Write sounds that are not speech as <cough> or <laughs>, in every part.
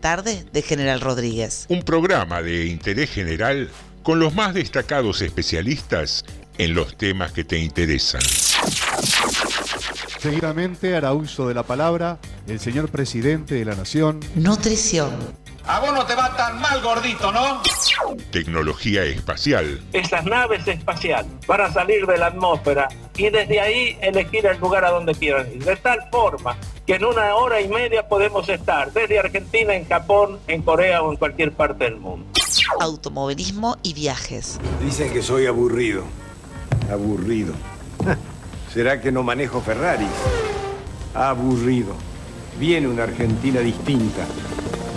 Tarde de General Rodríguez. Un programa de interés general con los más destacados especialistas en los temas que te interesan. Seguidamente hará uso de la palabra el señor presidente de la Nación. Nutrición. A vos no te va tan mal, gordito, ¿no? Tecnología espacial. Esas naves espaciales van a salir de la atmósfera y desde ahí elegir el lugar a donde quieran ir. De tal forma que en una hora y media podemos estar desde Argentina, en Japón, en Corea o en cualquier parte del mundo. Automovilismo y viajes. Dicen que soy aburrido. Aburrido. <laughs> ¿Será que no manejo Ferraris? Aburrido. Viene una Argentina distinta.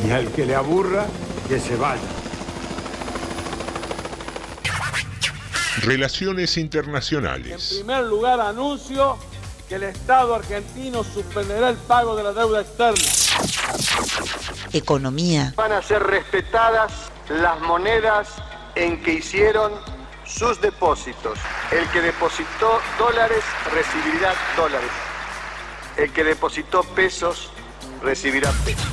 Y al que le aburra, que se vaya. Relaciones En internacionales. primer lugar, anuncio que el Estado argentino suspenderá el pago de la deuda externa. Economía. van a ser respetadas las monedas en que hicieron sus depósitos. El que depositó dólares recibirá dólares. El que depositó pesos recibirá pesos.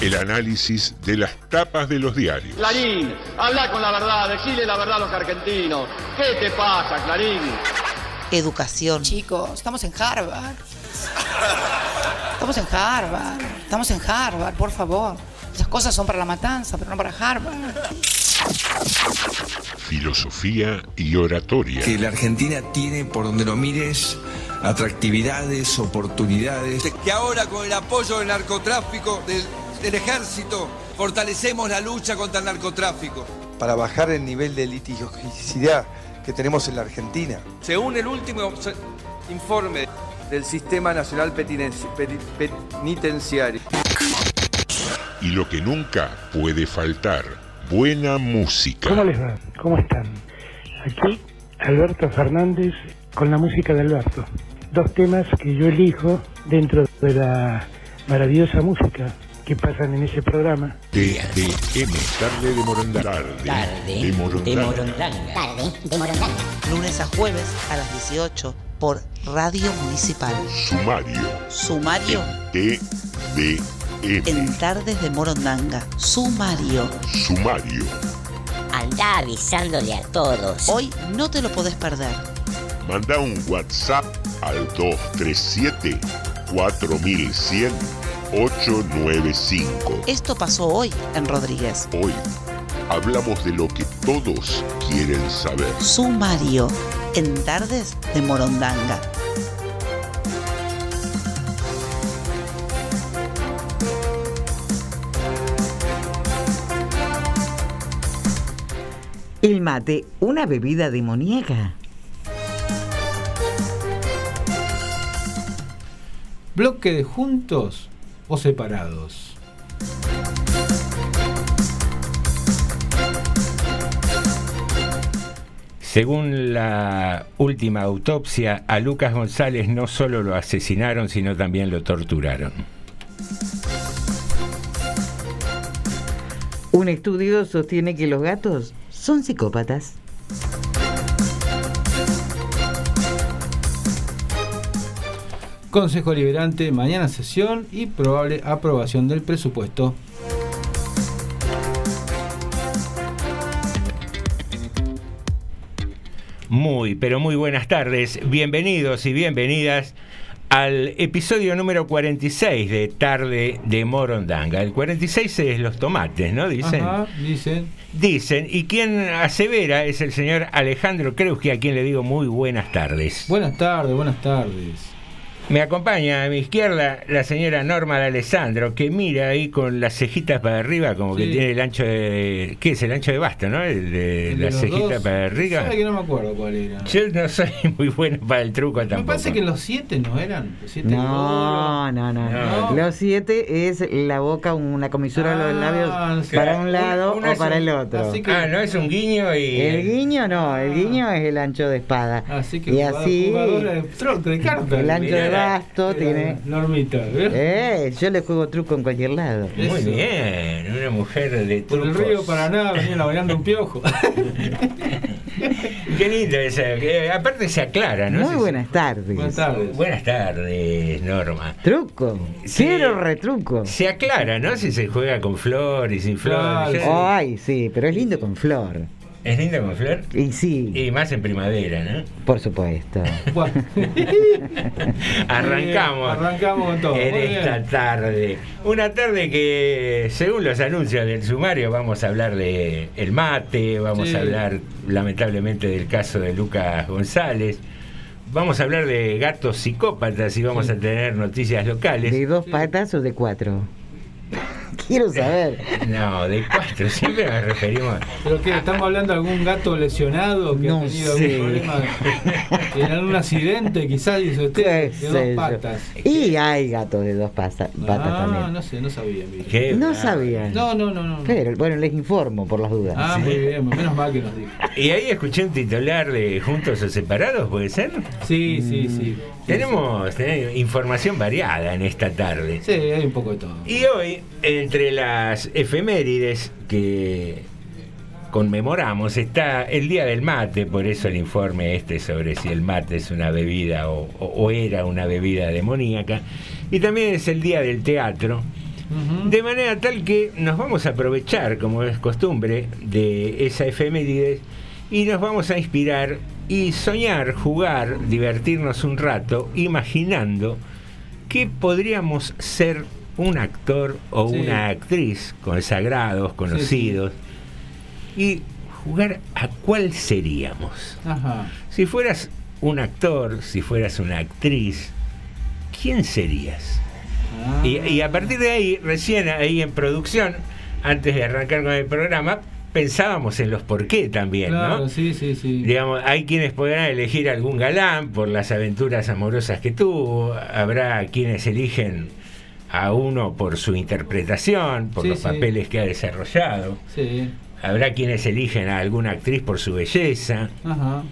El análisis de las tapas de los diarios. Clarín, habla con la verdad, decile la verdad a los argentinos. ¿Qué te pasa, Clarín? Educación. Chicos, estamos en Harvard. Estamos en Harvard. Estamos en Harvard, por favor. Esas cosas son para la matanza, pero no para Harvard. Filosofía y oratoria. que la Argentina tiene, por donde lo mires, atractividades, oportunidades. Que ahora con el apoyo del narcotráfico, del, del ejército, fortalecemos la lucha contra el narcotráfico. para bajar el nivel de litigiosidad que tenemos en la Argentina. Según el último informe del Sistema Nacional Penitenciario. Y lo que nunca puede faltar. Buena música. ¿Cómo les va? ¿Cómo están? Aquí Alberto Fernández con la música de Alberto. Dos temas que yo elijo dentro de la maravillosa música que pasan en ese programa. TDM. Tarde de Morondanga. Tarde de Morondanga. Lunes a jueves a las 18 por Radio Municipal. Sumario. Sumario TDM. en Tardes de Morondanga. Sumario. Sumario. Anda avisándole a todos. Hoy no te lo podés perder. Manda un WhatsApp al 237 4100 895. Esto pasó hoy en Rodríguez. Hoy hablamos de lo que todos quieren saber. Sumario en Tardes de Morondanga. El mate, una bebida demoníaca. Bloque de juntos o separados. Según la última autopsia, a Lucas González no solo lo asesinaron, sino también lo torturaron. Un estudio sostiene que los gatos son psicópatas. Consejo Liberante, mañana sesión y probable aprobación del presupuesto. Muy, pero muy buenas tardes. Bienvenidos y bienvenidas al episodio número 46 de Tarde de Morondanga. El 46 es los tomates, ¿no? Dicen. Ajá, dicen. Dicen, y quien asevera es el señor Alejandro Kreuski, a quien le digo muy buenas tardes. Buenas tardes, buenas tardes. Me acompaña a mi izquierda la señora Norma de Alessandro, que mira ahí con las cejitas para arriba, como que tiene el ancho de. ¿Qué es el ancho de basto, no? El de ¿El de la los cejita dos? para arriba. Sabe que no me acuerdo cuál era. Yo no soy <laughs> muy bueno para el truco Me tampoco. parece que los siete no eran. Los siete No, no, no, No. Los siete es la boca, una comisura de los Ah, labios sí. para un lado una o para un- el otro. así que- Ah, no es un guiño y. El guiño no, el guiño es el ancho de espada. Así que y jugador- así jugadora de de cartas. el ancho de Tiene. Normita, ¿ves? Eh, yo le juego truco en cualquier lado. Muy Eso. bien, una mujer de Por el trucos. río Paraná venían bailando un piojo. <laughs> Qué lindo que aparte se aclara, ¿no? Muy Se- buenas tardes. Buenas tardes. Buenas tardes, Norma. Truco. Sí. Quiero retruco. Se aclara, ¿no? Si se juega con flor y sin flor. Ay, sí, pero es lindo con flor. ¿Es lindo con flor? Y sí, Y más en primavera, ¿no? por supuesto. Bueno. <laughs> Arrancamos. Arrancamos con todo. En Muy esta bien. tarde. Una tarde que, según los anuncios del sumario, vamos a hablar de el mate, vamos Sí. a hablar lamentablemente del caso de Lucas González, vamos a hablar de gatos psicópatas y vamos Sí. a tener noticias locales. ¿De dos patas o de cuatro? <laughs> Quiero saber. <laughs> No, de cuatro, siempre nos referimos. ¿Pero qué? ¿Estamos hablando de algún gato lesionado que No ha tenido sé. algún problema <laughs> en algún accidente? Quizás dice ¿Qué usted, de dos patas. Y hay gatos de dos pasa- patas Ah, también. no sé, no sabía. ¿Qué? No Ah. sabía. No, no, no, no. Pero bueno, les informo por las dudas. Ah, muy bien, menos mal que nos dijo. Y ahí escuché un titular de Juntos o Separados, ¿puede ser? Sí, sí, sí. Tenemos, tenemos información variada en esta tarde. Sí, hay un poco de todo. Y hoy, entre las efemérides que conmemoramos, está el Día del Mate, por eso el informe este sobre si el mate es una bebida o, o- o era una bebida demoníaca. Y también es el Día del Teatro. De manera tal que nos vamos a aprovechar, como es costumbre, de esa efeméride y nos vamos a inspirar y soñar, jugar, divertirnos un rato, imaginando que podríamos ser un actor o Sí. una actriz consagrados, conocidos, y jugar a cuál seríamos. Ajá. Si fueras un actor, si fueras una actriz, ¿quién serías? Ah. Y, y a partir de ahí, recién ahí en producción, antes de arrancar con el programa, pensábamos en los por qué también, Claro, ¿no? sí, sí, sí. Digamos, hay quienes podrán elegir algún galán por las aventuras amorosas que tuvo, habrá quienes eligen a uno por su interpretación, por Sí, los sí. papeles que ha desarrollado, Sí. habrá quienes eligen a alguna actriz por su belleza. Ajá.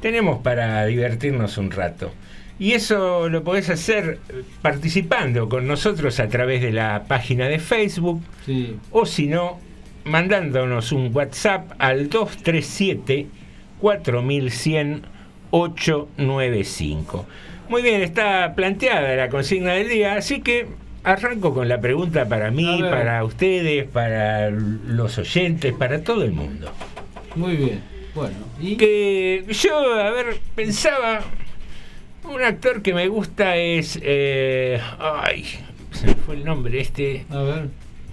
Tenemos para divertirnos un rato. Y eso lo podés hacer participando con nosotros a través de la página de Facebook Sí. o si no, mandándonos un WhatsApp al 237 4100 895. Muy bien, está planteada la consigna del día, así que arranco con la pregunta para mí, para ustedes, para los oyentes, para todo el mundo. Muy bien. Bueno, y Que yo, a ver, pensaba, un actor que me gusta es, eh, ay, se me fue el nombre este, a ver.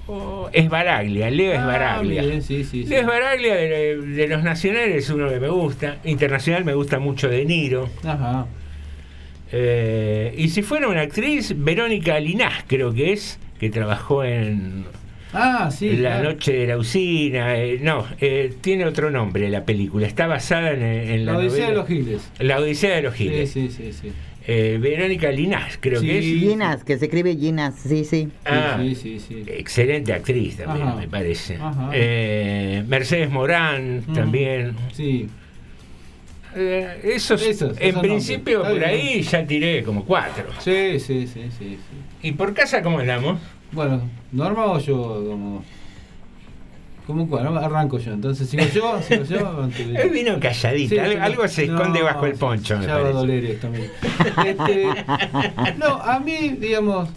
Oh, es Baraglia, Leo es Ah, Baraglia. sí, sí, sí. Leo es Baraglia de, de los nacionales es uno que me gusta, internacional me gusta mucho De Niro. Ajá. Eh, y si fuera una actriz, Verónica Linás creo que es, que trabajó en Ah, sí. La claro. Noche de la Usina. eh, no, eh, tiene otro nombre la película. Está basada en, en la, La Odisea novela- de los Giles. La Odisea de los Sí, Giles. sí, sí, sí. Eh, Verónica Linás, creo Sí. que es. Ginas, que se escribe Ginas, sí, sí. Ah, Sí, sí, sí. excelente actriz también, Ajá. me parece. Ajá. Eh, Mercedes Morán Mm. también. Sí. Eh, esos, Esos, en esos principio, por ahí ya tiré como cuatro. Sí, sí, sí, sí, sí. ¿Y por casa cómo andamos? Bueno, ¿Norma o yo? Como, como cuál? Arranco yo. Entonces, ¿sigo yo? ¿Sigo yo? <laughs> Él vino calladita, Sí, algo, se no, esconde bajo el poncho, Ya va a doler esto. Este, no, a mí, digamos,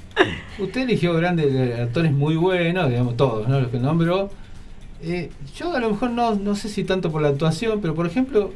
usted eligió grandes actores muy buenos, digamos, todos, ¿no? Los que nombró. Eh, yo a lo mejor no, no sé si tanto por la actuación, pero por ejemplo,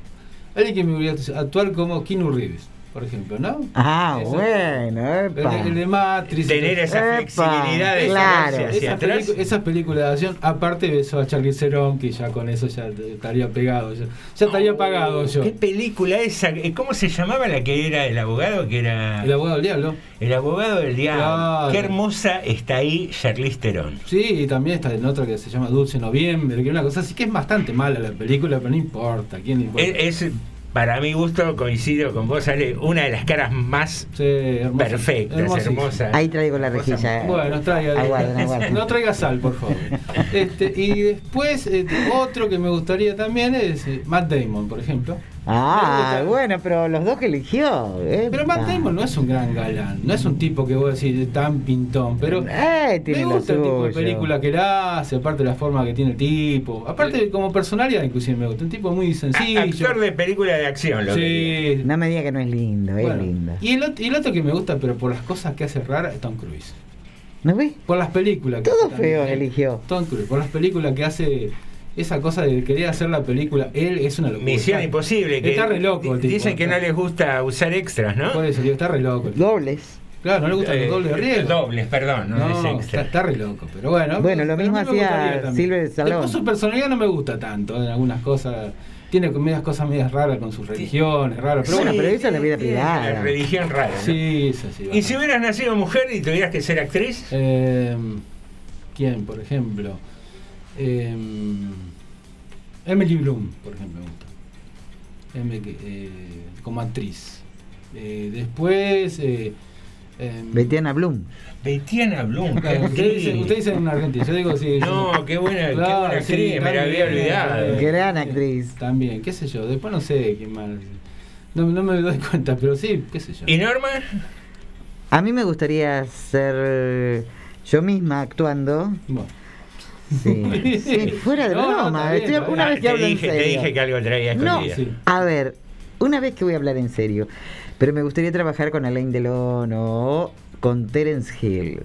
alguien que me hubiera actuar como Keanu Reeves, por ejemplo, ¿no? Ah, Eso. bueno, El, epa. el de Matrix. Tener esa Epa, flexibilidad de claro. Esas, atrás. pelicu- esas películas de acción, aparte beso a Charlie Theron, que ya con eso ya estaría pegado. Ya, ya estaría apagado yo. ¿Qué película esa? Eh, ¿Cómo se llamaba la que era el abogado? Que era El abogado del diablo. El abogado del diablo. Claro. Qué hermosa está ahí Charlize Theron. Sí, y también está en otra que se llama Dulce Noviembre, que es una cosa así que es bastante mala la película, pero no importa, ¿quién le importa? Es, es, para mi gusto, coincido con vos, Ale, una de las caras más Sí, hermosa, perfectas, hermosísima. hermosas. Ahí traigo la rejilla. Bueno, traiga. Aguarden, aguarden. No traiga sal, por favor. <laughs> Este, y después, eh, otro que me gustaría también es eh, Matt Damon, por ejemplo. Ah, bueno, pero los dos que eligió. eh, Pero Matt. Damon no es un gran galán, no es un tipo que vos decís tan pintón, pero Eh, tiene me gusta el tipo de película que él hace, aparte de la forma que tiene el tipo, aparte como personalidad inclusive me gusta, un tipo muy sencillo. Actor de película de acción, lo que Sí. No me diga que no es lindo, es lindo. Y el, y el otro que me gusta, pero por las cosas que hace rara, es Tom Cruise. ¿No ves? Por las películas. que Todo feo eligió. Tom Cruise, por las películas que hace esa cosa de querer hacer la película, él es una locura. Misión Está- Imposible. Que está re loco. tipo, Dicen que no les gusta usar extras, ¿no? Por eso, digo, está re loco. Dobles. Claro, no le gustan Eh, los dobles de riesgo. Dobles, perdón, no, es No, extra. está, está re loco, pero bueno. Bueno, lo mismo hacía. Silver Stallone. Después su personalidad no me gusta tanto en algunas cosas. Tiene medias cosas medias raras con sus religiones, raras. Pero Bueno, bueno, pero eso es la vida La privada. religión rara. ¿no? Sí, sí, sí. ¿Y si hubieras nacido mujer y tuvieras que ser actriz? Eh, ¿Quién, por ejemplo? Eh, Emily Bloom, por ejemplo, me gusta. Em- eh, como actriz. Eh, después. Eh, em, Betiana Bloom. Betiana Bloom. claro, qué usted dice, actriz. usted dice en Argentina, yo digo sí. No, qué buena, qué buena sí, actriz, me la había también, olvidado. Gran actriz. También, qué sé yo, después no sé quién más. No, no me doy cuenta, pero sí, qué sé yo. ¿Y Norma? A mí me gustaría ser yo misma actuando. Bueno. Sí, sí, fuera de No, no, broma. bien, Estoy- una vez que te hablo dije, en te serio. dije que algo traía No, escondida. a ver, una vez que voy a hablar en serio, pero me gustaría trabajar con Alain Delon o con Terence Hill,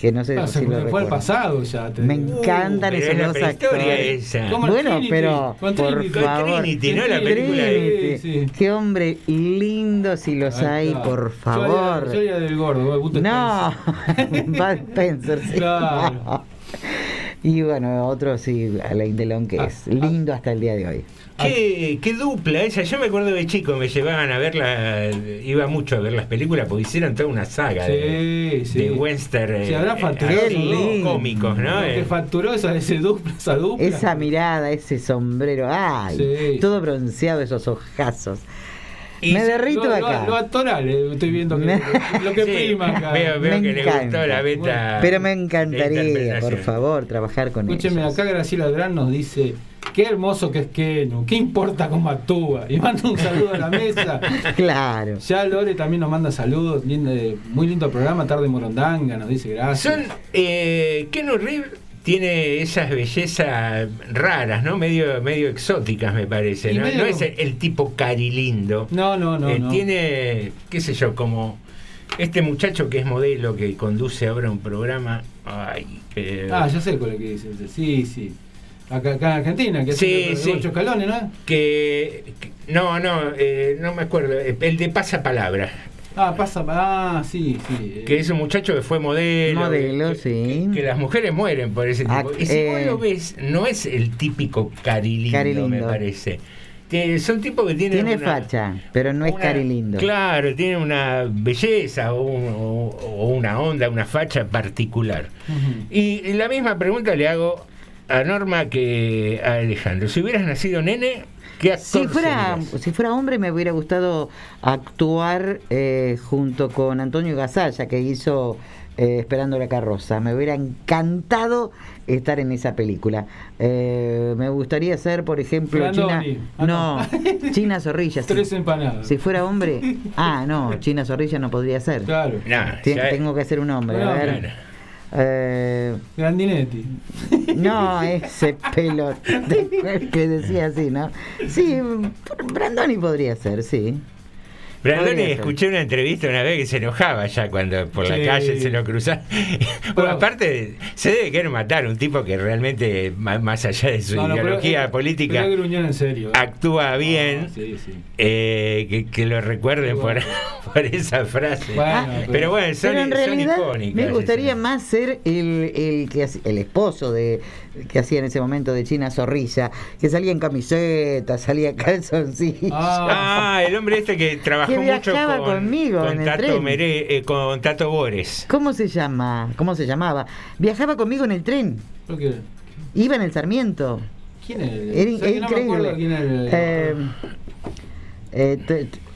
que no sé Ah, si lo fue al pasado ya. te Me digo. encantan pero esos dos actores. esa. Bueno, Trinity, pero por Trinity. favor. Trinity, ¿no? La película Trinity. de- Sí, sí. Qué hombre lindo si los hay, por Yo favor. era, yo era del gordo, No, Spencer. Bud Spencer, sí. Claro. Y bueno, otro sí, Alain Delon, que Ah, es lindo hasta el día de hoy. ¿Qué, qué dupla esa. Yo me acuerdo de chico, me llevaban a verla, iba mucho a ver las películas porque hicieron toda una saga de, Sí, sí. de western Se habrá eh, facturado esos dos. cómicos, ¿no? Que Eh, facturó esa, ese dupla, esa dupla. Esa mirada, ese sombrero, ay, Sí. todo bronceado, esos ojazos. Y Me derrito lo, acá. Lo, lo actoral, eh, estoy viendo <laughs> que, lo que Sí, prima acá. Veo, veo Me que le encanta. gustó la beta. Pero me encantaría, por favor, trabajar con Escúcheme, ellos. acá Graciela Gran nos dice, qué hermoso que es Kenu, qué importa cómo actúa. Y manda un saludo a la mesa. <laughs> Claro. Ya Lore también nos manda saludos, lindo, muy lindo programa, Tarde Morondanga, nos dice gracias. Son. Eh, Keanu Reeves tiene esas bellezas raras, ¿no? Medio, medio exóticas, me parece. ¿no? medio- No es el, el tipo carilindo. No, no, no, Eh, no. Tiene, qué sé yo, como este muchacho que es modelo, que conduce ahora un programa. Ay, que. Ah, yo sé cuál es que dice. Sí, sí. Acá, acá en Argentina, que Sí, hace sí. ocho escalones, ¿no? que, que- no, no, eh, no me acuerdo. eh, El de pasapalabra. Ah, pasa, ah, sí, sí. Que es un muchacho que fue modelo. Modelo, que, sí. que las mujeres mueren por ese tipo. Ah, y si vos eh. lo ves, no es el típico carilindo, Carilindo. me parece. Que son tipos que tienen. Tiene una- facha, pero no es una- cari lindo. Claro, tiene una belleza o, un- o- o una onda, una facha particular. Y la misma pregunta le hago a Norma que a Alejandro. Si hubieras nacido nene, ¿qué actor Si fuera, serías? si fuera hombre me hubiera gustado actuar eh, junto con Antonio Gasalla que hizo eh, Esperando la carroza. Me hubiera encantado estar en esa película. Eh, me gustaría ser, por ejemplo, China... Ah, no, <laughs> China Zorrilla. si- Tres empanadas. Si fuera hombre... <laughs> Ah, no, China Zorrilla no podría ser. Claro. Nah, Tengo que ser un hombre, No, a ver. Eh, Grandinetti. no, ese pelo que decía así, ¿no? Sí, Brandoni podría ser, sí. Brandoni, ser. escuché una entrevista una vez que se enojaba ya cuando por la Sí. calle se lo cruzaba. <laughs> Bueno, aparte, se debe querer matar un tipo que realmente, más allá de su No, no, pero- ideología eh, política, pero es gruñón en serio. actúa bien. Ah, sí, sí. eh, que, que lo recuerden Bueno. por, <laughs> por esa frase. Bueno, Ah, pero, bueno, son, Pero en son realidad icónicas. me gustaría más ser el, el esposo de que hacía en ese momento de China Zorrilla, que salía en camiseta, salía en calzoncillos. Ah, el hombre este que trabajó Que mucho viajaba con, conmigo con en el tren. Eh, con Tato Bores. ¿Cómo se llama? ¿Cómo se llamaba? Viajaba conmigo en el tren. ¿Por qué? Iba en el Sarmiento. ¿Quién es? Era, O sea, me increíble. acuerdo quién es el- Eh, eh, te- te-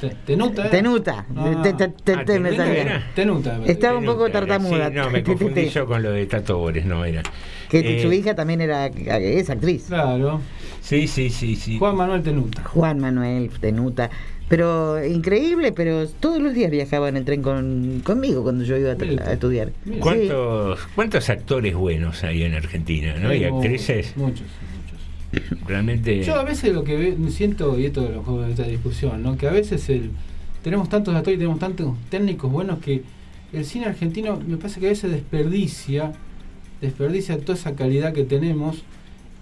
Te- Tenuta. ¿era? Tenuta. Ah. Te- te- te- Ah, te- me Tenuta era. Estaba un poco era, tartamuda. sí, no, me <laughs> confundí yo con lo de Tato Bores, no era. Que Eh, su hija también era es actriz. Claro. Sí, sí, sí, sí. Juan Manuel Tenuta. Juan Manuel Tenuta. Pero increíble, pero todos los días viajaban en tren con, conmigo cuando yo iba a, estudiar. Sí. ¿Cuántos, ¿Cuántos actores buenos hay en Argentina? ¿no? Y actrices. Muchos. Realmente. Yo a veces lo que siento, y esto lo juego de esta discusión, ¿no? que a veces el, tenemos tantos actores y tenemos tantos técnicos buenos que el cine argentino me parece que a veces desperdicia, desperdicia toda esa calidad que tenemos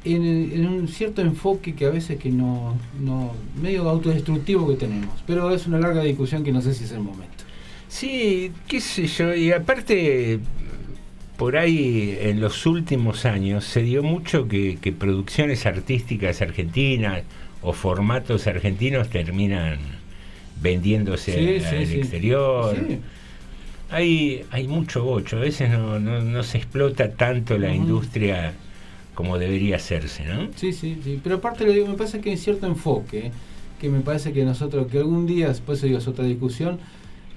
en, en un cierto enfoque que a veces que no, no, medio autodestructivo que tenemos. Pero es una larga discusión que no sé si es el momento. Sí, qué sé yo, y aparte, por ahí en los últimos años se dio mucho que, que producciones artísticas argentinas o formatos argentinos terminan vendiéndose Sí, al sí, sí. exterior. Sí. Hay, hay mucho bocho, a veces no, no, no se explota tanto la industria como debería hacerse, ¿no? Sí, sí, sí. Pero aparte lo digo, me parece que hay cierto enfoque, que me parece que nosotros, que algún día, después digo, es otra discusión,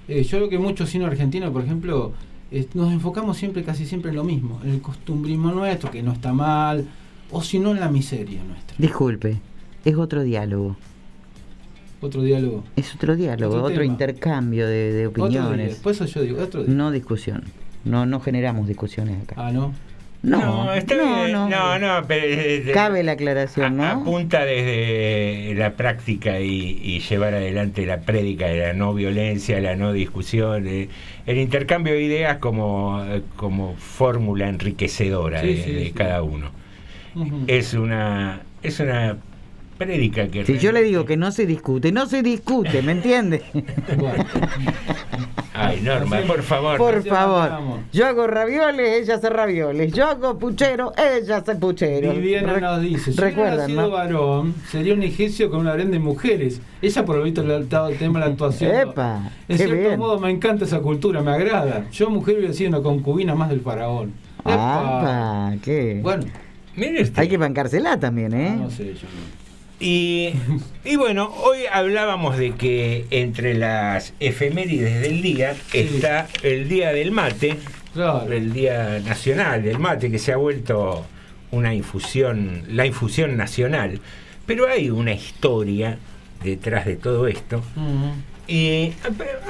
eh, yo creo que muchos cine argentinos, por ejemplo, eh, nos enfocamos siempre, casi siempre en lo mismo, en el costumbrismo nuestro, que no está mal, o si no en la miseria nuestra. Disculpe, es otro diálogo. Otro diálogo. Es otro diálogo, Otro intercambio de, de Otro día. opiniones. Por eso yo digo, otro día. No discusión. No, no generamos discusiones acá. Ah, ¿no? No, está no, bien. no. no, no, pero, eh, Cabe la aclaración, ¿no? apunta desde la práctica y, y llevar adelante la prédica de la no violencia, la no discusión, eh, el intercambio de ideas como, como fórmula enriquecedora Sí, de, sí, de sí. cada uno. Es una es una prédica que Si yo le digo que no se discute, no se discute, ¿me entiende? <laughs> Ay, Norma, por favor. Por favor. Yo hago ravioles, ella hace ravioles. Yo hago puchero, ella hace puchero. Viviana Re- nos dice, si hubiera Recuerdan, nacido ¿no? varón, sería un egipcio con una harén de mujeres. Ella por lo visto le ha dado el tema de la actuación. Epa, en qué cierto bien. modo me encanta esa cultura, me agrada. Yo mujer hubiera sido una concubina más del faraón. Ah, qué. Bueno, Mire usted. Hay que bancársela también, ¿eh? no sé, yo no. Y, y bueno, hoy hablábamos de que entre las efemérides del día está el Día del Mate, el Día Nacional del Mate, que se ha vuelto una infusión, la infusión nacional. Pero hay una historia detrás de todo esto. Y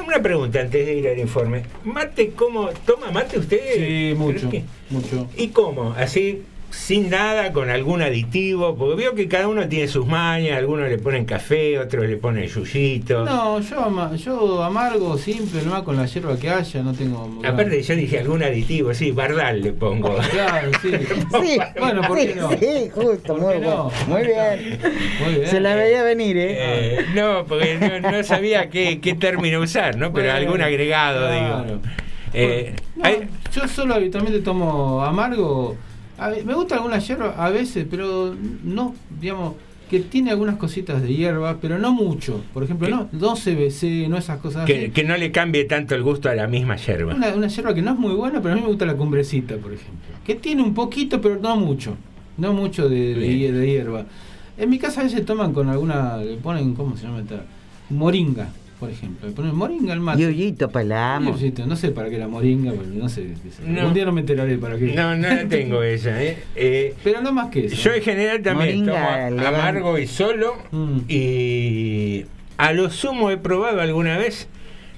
una pregunta antes de ir al informe. ¿Mate cómo? ¿Toma mate usted? Sí, mucho, mucho. ¿Y cómo? ¿Así? Sin nada, con algún aditivo, porque veo que cada uno tiene sus mañas, algunos le ponen café, otros le ponen yuyito. No, yo, ama- yo amargo, simple, nomás con la hierba que haya, no tengo... Aparte yo dije algún aditivo, sí, bardal le pongo. Claro, <laughs> sí. Sí, Bueno, ¿por sí, qué no? sí, justo, muy, no? bien. muy bien. Muy bien. Se la veía venir, ¿eh? Eh, no, porque no, no sabía qué, qué término usar, ¿no? Pero Bueno, algún agregado, claro. digo. Eh, No, hay- yo solo habitualmente tomo amargo. A me gusta alguna hierba a veces, pero no, digamos, que tiene algunas cositas de hierba, pero no mucho. Por ejemplo, no, no CBC, no esas cosas que, así. que no le cambie tanto el gusto a la misma yerba. Una, una hierba que no es muy buena, pero a mí me gusta la cumbrecita, por ejemplo. Que tiene un poquito, pero no mucho. No mucho de, de, Bien. de hierba. En mi casa a veces toman con alguna, le ponen, ¿cómo se llama esta? Moringa, por ejemplo. Le ponen moringa al mate. Y Ollito palamos. Yuyito, No sé para qué la moringa, porque no sé. No. Un día no me enteraré para qué. No, no la tengo <laughs> esa, ¿eh? Eh, Pero no más que eso. Yo en general también Moringa, tomo amargo y solo. Mm. Y a lo sumo he probado alguna vez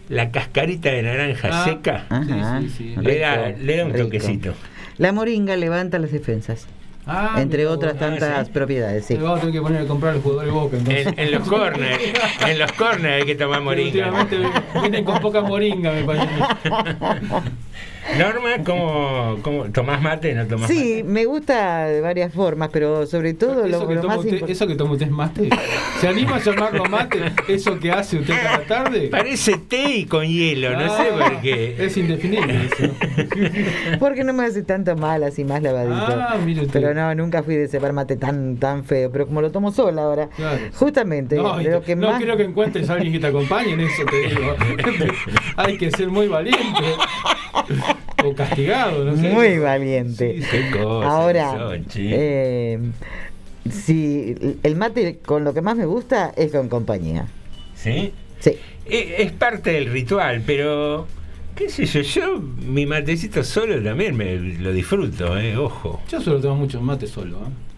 la cascarita de naranja Ah, seca. Ajá. Sí, sí, sí. Le da, le da un rico. toquecito. La moringa levanta las defensas. Ah, entre otras vos. tantas sí. propiedades, sí. Vamos a tener que poner a comprar el jugador de boca. Entonces. En, en los corners, <laughs> en los corners hay que tomar moringa. Últimamente vienen con poca moringa, me parece. <laughs> Norma, ¿cómo, cómo tomás mate? ¿No tomás Sí, me gusta de varias formas, pero sobre todo Eso lo, que, lo más usted, eso que toma usted es mate. ¿Se anima a llamarlo mate? ¿Eso que hace usted cada tarde? Parece té y con hielo, no sé Ah, por qué. Es indefinible eso. Porque no me hace tanto mal así más lavadito. Ah, mire usted. pero no, nunca fui de cebar mate tan tan feo. Pero como lo tomo sola ahora, Claro. justamente No, lo que no más. quiero que encuentres a alguien que te acompañe en eso, te digo. <laughs> Hay que ser muy valiente. O castigado, no sé. Muy valiente. Qué cosas Ahora, eh, si el mate con lo que más me gusta es con compañía. ¿Sí? Sí. Eh, Es parte del ritual, pero qué sé yo, yo mi matecito solo también me lo disfruto, eh, ojo. Yo solo tomo mucho mate solo. ¿eh?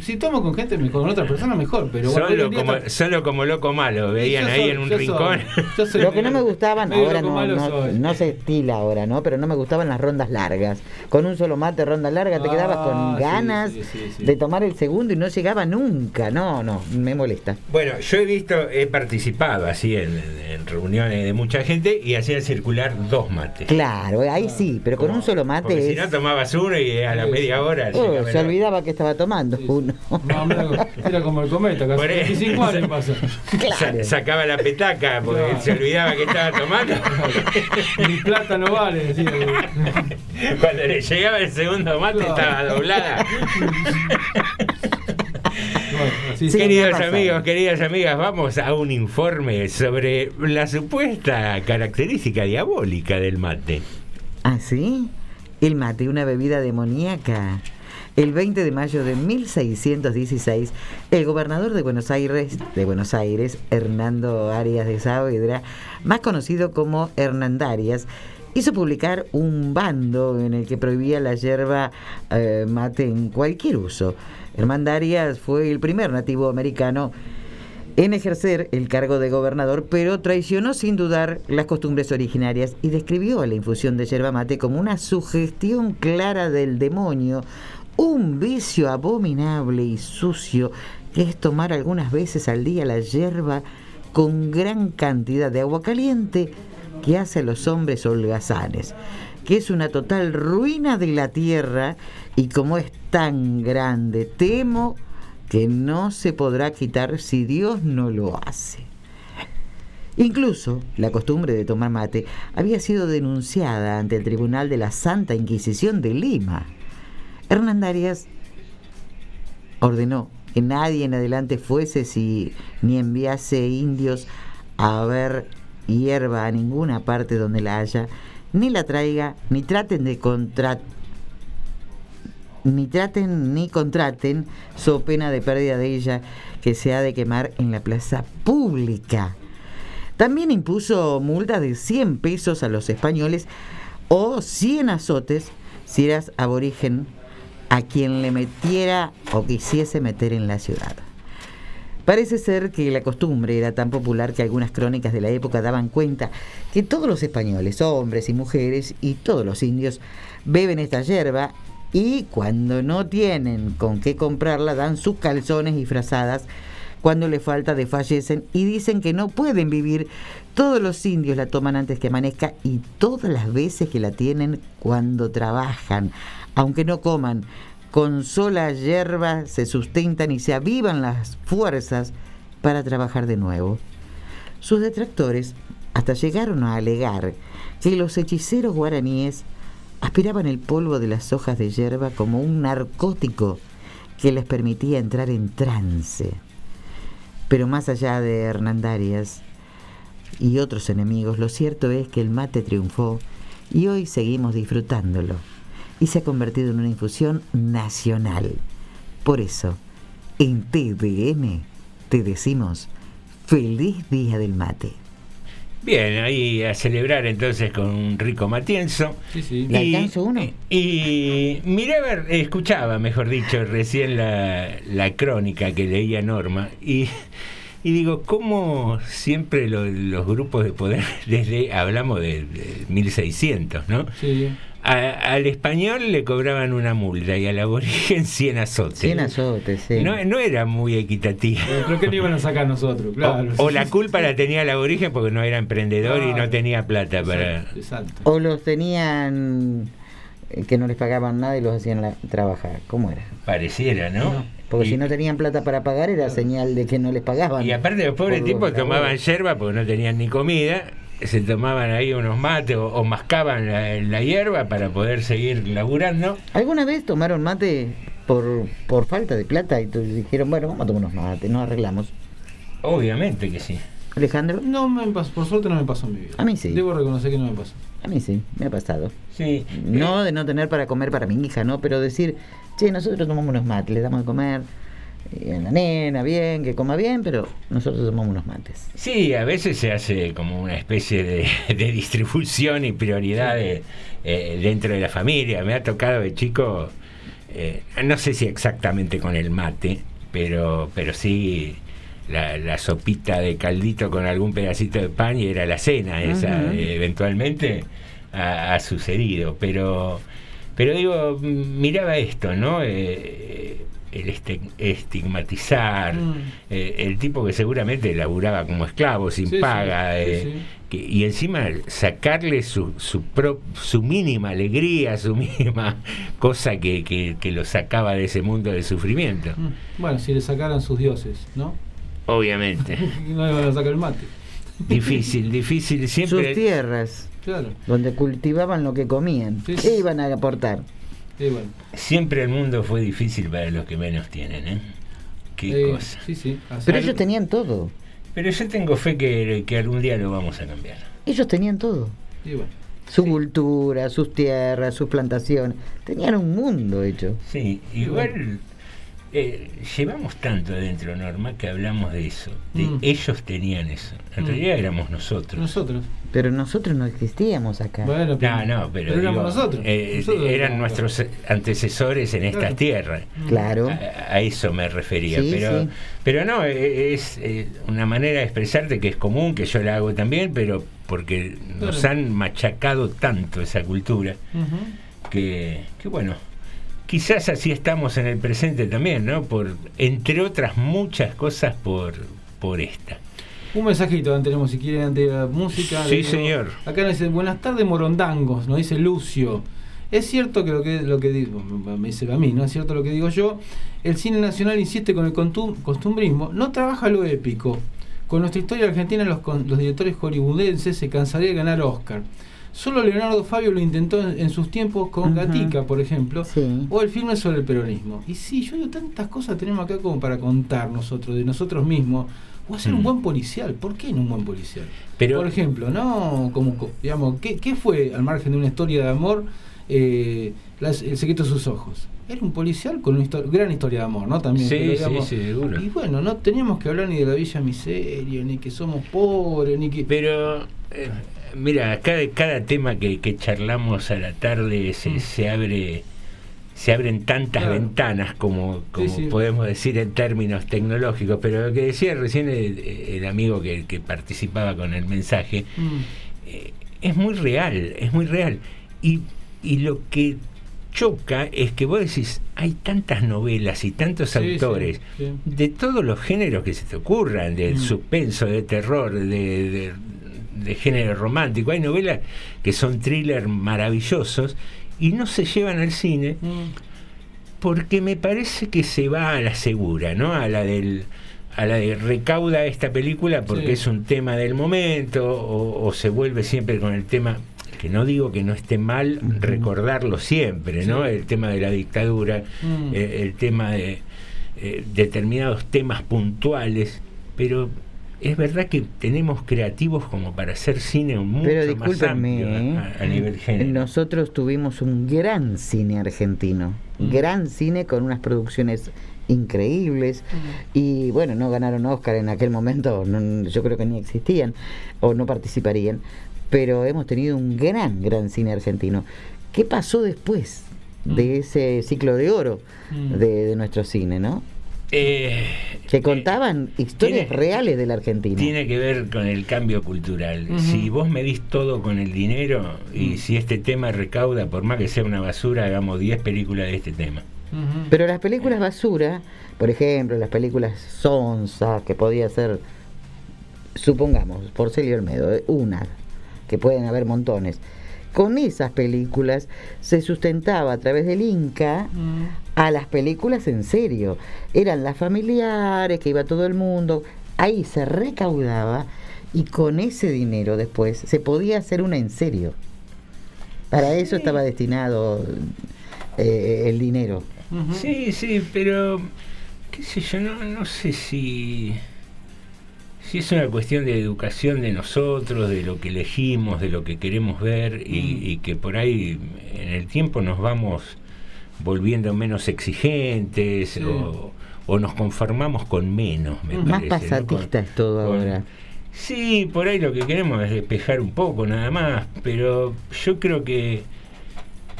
Si tomo con gente, mejor, con otra persona, mejor. Pero Solo como, está- solo como loco malo, veían ahí soy- en un yo rincón. soy- yo soy <laughs> Lo que no me gustaban, ahora no, no, se estila ahora, ¿no? Pero no me gustaban las rondas largas. Con un solo mate, ronda larga, te quedabas Ah, con sí, ganas sí, sí, sí. de tomar el segundo y no llegaba nunca. No, no, me molesta. Bueno, yo he visto, he participado así en, en reuniones de mucha gente y hacían circular dos mates. Claro, ahí sí, pero con un solo mate Porque si no tomabas uno y a la media hora Oh, se olvidaba que estaba tomando uno. No, mira, era como el cometa, casi Por ahí- 25 años <laughs> pasó. Sa- sacaba la petaca porque Claro. se olvidaba que estaba tomando. <laughs> Mi plata no vale, decía. Cuando le llegaba el segundo mate Claro. estaba doblada. Sí, Queridos amigos, queridas amigas, vamos a un informe sobre la supuesta característica diabólica del mate. ¿Ah, sí? El mate, una bebida demoníaca. El 20 de mayo de 1616, el gobernador de Buenos Aires, de Buenos Aires, Hernando Arias de Saavedra, más conocido como Hernandarias, hizo publicar un bando en el que prohibía la yerba eh, mate en cualquier uso. Hernandarias fue el primer nativo americano en ejercer el cargo de gobernador, pero traicionó sin dudar las costumbres originarias y describió a la infusión de yerba mate como una sugestión clara del demonio, un vicio abominable y sucio que es tomar algunas veces al día la yerba con gran cantidad de agua caliente que hace a los hombres holgazanes, que es una total ruina de la tierra y como es tan grande, temo que no se podrá quitar si Dios no lo hace. Incluso la costumbre de tomar mate había sido denunciada ante el Tribunal de la Santa Inquisición de Lima. Hernandarias ordenó que nadie en adelante fuese si ni enviase indios a ver hierba a ninguna parte donde la haya, ni la traiga, ni traten de contra ni traten ni contraten, so pena de pérdida de ella que se ha de quemar en la plaza pública. También impuso multa de 100 pesos a los españoles o 100 azotes si eras aborigen a quien le metiera o quisiese meter en la ciudad. Parece ser que la costumbre era tan popular que algunas crónicas de la época daban cuenta que todos los españoles, hombres y mujeres, y todos los indios beben esta hierba y cuando no tienen con qué comprarla dan sus calzones y frazadas cuando le falta desfallecen y dicen que no pueden vivir. Todos los indios la toman antes que amanezca y todas las veces que la tienen cuando trabajan, aunque no coman. Con sola hierba se sustentan y se avivan las fuerzas para trabajar de nuevo. Sus detractores hasta llegaron a alegar que los hechiceros guaraníes aspiraban el polvo de las hojas de hierba como un narcótico que les permitía entrar en trance. Pero más allá de Hernandarias y otros enemigos, lo cierto es que el mate triunfó y hoy seguimos disfrutándolo y se ha convertido en una infusión nacional. Por eso, en TDN te decimos feliz día del mate. Bien, ahí a celebrar entonces con un rico matienzo. Sí, sí. ¿Le Y- alcanzo uno? Y miré a ver, escuchaba, mejor dicho, recién la, la crónica que leía Norma y, y digo, ¿cómo siempre lo- los grupos de poder, <laughs> desde, hablamos de, de 1600, ¿no? Sí. A- al español le cobraban una multa y al aborigen <laughs> 100 azotes. 100 azotes, sí. No, no era muy equitativa. Pero creo que no iban a sacar nosotros, claro. O, o la culpa la tenía el aborigen porque no era emprendedor y no tenía plata para... Exacto. O los tenían eh, que no les pagaban nada y los hacían la- trabajar. ¿Cómo era? Pareciera, ¿no? Porque Y- si no tenían plata para pagar era señal de que no les pagaban. Y aparte los pobres tipos tomaban yerba porque no tenían ni comida, se tomaban ahí unos mates o, o mascaban la, la hierba para poder seguir laburando. ¿Alguna vez tomaron mate por, por falta de plata y entonces dijeron, bueno, vamos a tomar unos mates, nos arreglamos? Obviamente que sí. Alejandro, No me pasó, por suerte no me pasó en mi vida. A mí sí. Debo reconocer que no me pasó. A mí sí, me ha pasado. Sí. No de no tener para comer para mi hija, ¿no? Pero decir, che, nosotros tomamos unos mates, le damos de comer, y a la nena, bien, que coma bien, pero nosotros tomamos unos mates. Sí, a veces se hace como una especie de, de distribución y prioridades eh, dentro de la familia. Me ha tocado de chico, eh, no sé si exactamente con el mate, pero, pero sí la, la sopita de caldito con algún pedacito de pan y era la cena esa, eh, eventualmente ha, ha sucedido. Pero, pero digo, miraba esto, ¿no? Eh, el este- estigmatizar, Mm. eh, el tipo que seguramente laburaba como esclavo, sin sí, paga, sí, eh, sí. que- y encima sacarle su, su, pro- su mínima alegría, su <laughs> mínima cosa que, que, que lo sacaba de ese mundo de sufrimiento. Mm. Bueno, si le sacaran sus dioses, ¿no? Obviamente. Y no le van a sacar el mate. Difícil, difícil Sus siempre. tierras, Claro. donde cultivaban lo que comían. Sí, ¿Qué iban a aportar? Bueno. Siempre el mundo fue difícil para los que menos tienen, ¿eh? Qué Eh, cosa. Sí, sí. así- Pero ellos tenían todo. Pero yo tengo fe que, que algún día lo vamos a cambiar. Ellos tenían todo. Bueno. Su cultura, sus tierras, sus plantaciones. Tenían un mundo hecho. Sí, igual eh, llevamos tanto adentro, Norma, que hablamos de eso. De Mm. ellos tenían eso. En Mm. realidad éramos nosotros. Nosotros. Pero nosotros no existíamos acá. Bueno, No, no, pero, pero éramos nosotros. eh, Nosotros eran éramos- nuestros antecesores en esta Claro. tierra. Claro. A, a eso me refería. Sí, pero, sí. pero no, eh, es eh, una manera de expresarte que es común, que yo la hago también, pero porque nos han machacado tanto esa cultura que, que bueno, quizás así estamos en el presente también, ¿no? Por, entre otras muchas cosas por, por esta. Un mensajito tenemos, si quieren, ante la música. Sí, Digo, señor. Acá nos dice, buenas tardes, morondangos, nos dice Lucio. Es cierto que lo que, lo que digo, me dice a mí, ¿no? Es cierto lo que digo yo. El cine nacional insiste con el costumbrismo, no trabaja lo épico. Con nuestra historia argentina, los, los directores hollywoodenses se cansarían de ganar Oscar. Solo Leonardo Fabio lo intentó en, en sus tiempos con. Gatica, por ejemplo, Sí. o el filme sobre el peronismo. Y sí, yo digo, tantas cosas tenemos acá como para contar nosotros, de nosotros mismos. O hacer un Mm. buen policial. ¿Por qué no un buen policial? Pero- Por ejemplo, ¿no? Como, co- digamos, ¿qué, qué fue, al margen de una historia de amor, eh, las- El secreto de sus ojos? Era un policial con una gran historia de amor, ¿no? También. Sí, pero, sí, digamos, sí, seguro. Y bueno, no teníamos que hablar ni de la Villa Miseria, ni que somos pobres, ni que... Pero, eh, mira, cada, cada tema que, que charlamos a la tarde se, se abre se abren tantas Claro. ventanas como, como Sí, sí. podemos decir en términos tecnológicos, pero lo que decía recién el, el amigo que, que participaba con el mensaje, Mm. eh, es muy real, es muy real. Y, y lo que choca es que vos decís, hay tantas novelas y tantos Sí, autores de todos los géneros que se te ocurran, de Mm. suspenso, de terror, de, de- de género romántico. Hay novelas que son thrillers maravillosos y no se llevan al cine Mm. porque me parece que se va a la segura, ¿no? A la del a la de recauda esta película porque Sí. es un tema del momento o, o se vuelve siempre con el tema que no digo que no esté mal recordarlo siempre, ¿no? Sí. El tema de la dictadura, Mm. eh, el tema de eh, determinados temas puntuales, pero es verdad que tenemos creativos como para hacer cine mucho Pero más amplio ¿eh? a, a nivel género. nosotros tuvimos un gran cine argentino, Mm. gran cine con unas producciones increíbles y bueno, no ganaron Oscar en aquel momento, no- yo creo que ni existían o no participarían, pero hemos tenido un gran, gran cine argentino. ¿Qué pasó después de ese ciclo de oro Mm. de, de nuestro cine, no? Eh, Que contaban historias tiene- reales de la Argentina. Tiene que ver con el cambio cultural. Si vos medís todo con el dinero y si este tema recauda, por más que sea una basura, hagamos 10 películas de este tema. Pero las películas basura, por ejemplo, las películas Sonsa, que podía ser, supongamos, por Celio Olmedo, eh, una, que pueden haber montones. Con esas películas se sustentaba a través del Inca Mm. a las películas en serio. Eran las familiares, que iba todo el mundo. Ahí se recaudaba y con ese dinero después se podía hacer una en serio. Para eso estaba destinado eh, el dinero. Sí, sí, pero qué sé yo, no, no sé si, si es una cuestión de educación de nosotros, de lo que elegimos, de lo que queremos ver y, Mm. y que por ahí en el tiempo nos vamos volviendo menos exigentes Sí. o, o nos conformamos con menos, me Más parece. ¿no? pasatista es todo con- ahora. Sí, por ahí lo que queremos es despejar un poco nada más, pero yo creo que,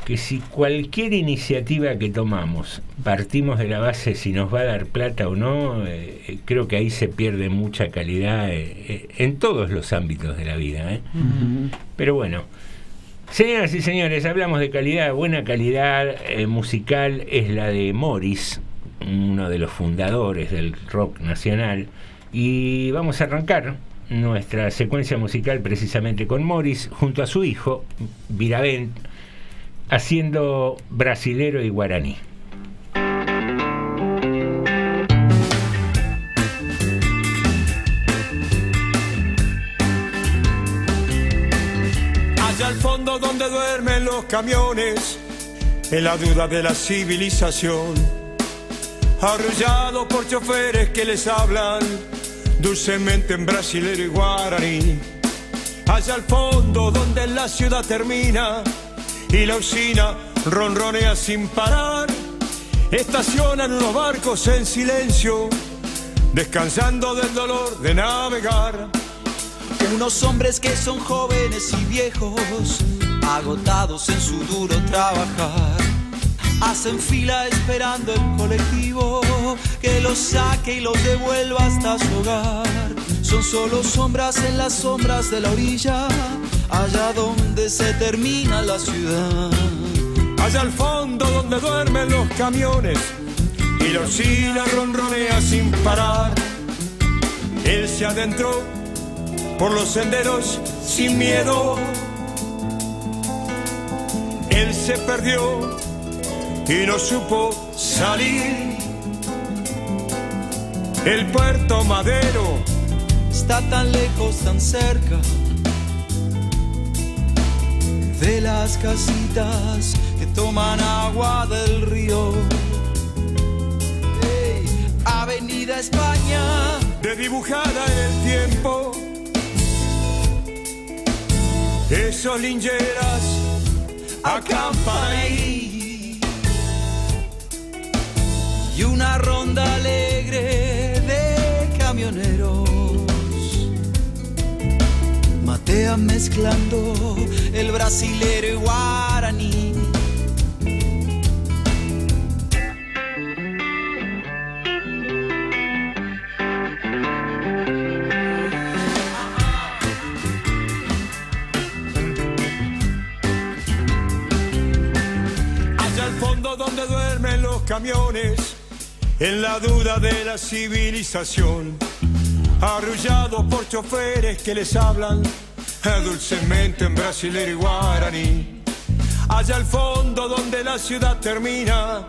que si cualquier iniciativa que tomamos partimos de la base si nos va a dar plata o no, eh, eh, creo que ahí se pierde mucha calidad eh, en todos los ámbitos de la vida. ¿eh? Pero bueno, señoras y señores, hablamos de calidad, buena calidad musical es la de Morris, uno de los fundadores del rock nacional, y vamos a arrancar nuestra secuencia musical precisamente con Morris junto a su hijo, Viravent, haciendo brasilero y guaraní. Allá al fondo donde duermen los camiones, en la duda de la civilización, arrullados por choferes que les hablan dulcemente en brasilero y guaraní. Allá al fondo donde la ciudad termina y la usina ronronea sin parar, estacionan unos barcos en silencio, descansando del dolor de navegar. Unos hombres que son jóvenes y viejos, agotados en su duro trabajar. Hacen fila esperando el colectivo que los saque y los devuelva hasta su hogar. Son solo sombras en las sombras de la orilla, allá donde se termina la ciudad. Allá al fondo donde duermen los camiones y la usina ronronea sin parar. Él se adentró por los senderos sin miedo. Él se perdió y no supo salir. El puerto madero Está tan lejos, tan cerca de las casitas que toman agua del río. Avenida España, de dibujada en el tiempo. Esos lingeras acampan ahí. y una ronda alegre de camioneros. Matean mezclando el brasilero y guaraní. Donde duermen los camiones, en la duda de la civilización, arrullados por choferes que les hablan dulcemente en brasilero y guaraní. Allá al fondo donde la ciudad termina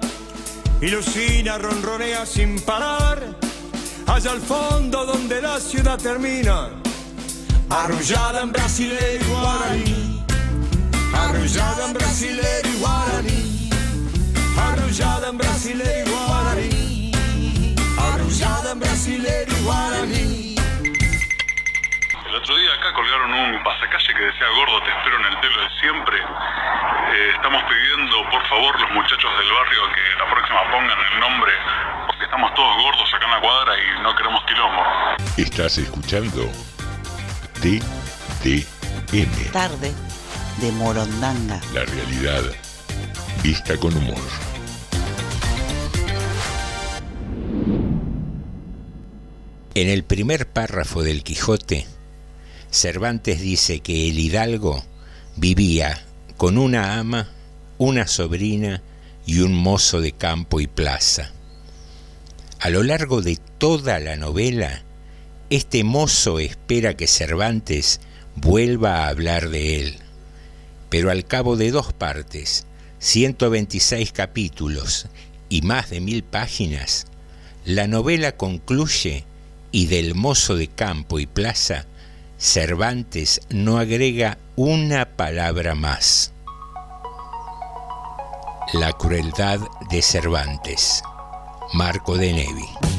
y Lucina ronronea sin parar. Allá al fondo donde la ciudad termina, arrullada en brasilero y guaraní. Arrullada en brasilero y guaraní. Arrullada en brasilero y guaraní. Arrullada en brasilero y guaraní. Acá colgaron un pasacalle que decía gordo te espero en el telo de siempre. Eh, estamos pidiendo por favor los muchachos del barrio que la próxima pongan el nombre porque estamos todos gordos acá en la cuadra y no queremos quilombo. Estás escuchando TDM, Tarde de Morondanga. la realidad vista con humor. En el primer párrafo del Quijote, Cervantes dice que el hidalgo vivía con una ama, una sobrina y un mozo de campo y plaza. A lo largo de toda la novela, este mozo espera que Cervantes vuelva a hablar de él, pero al cabo de dos partes, 126 capítulos y más de mil páginas, la novela concluye y del mozo de campo y plaza, Cervantes no agrega una palabra más. La crueldad de Cervantes. Marco de Nevi.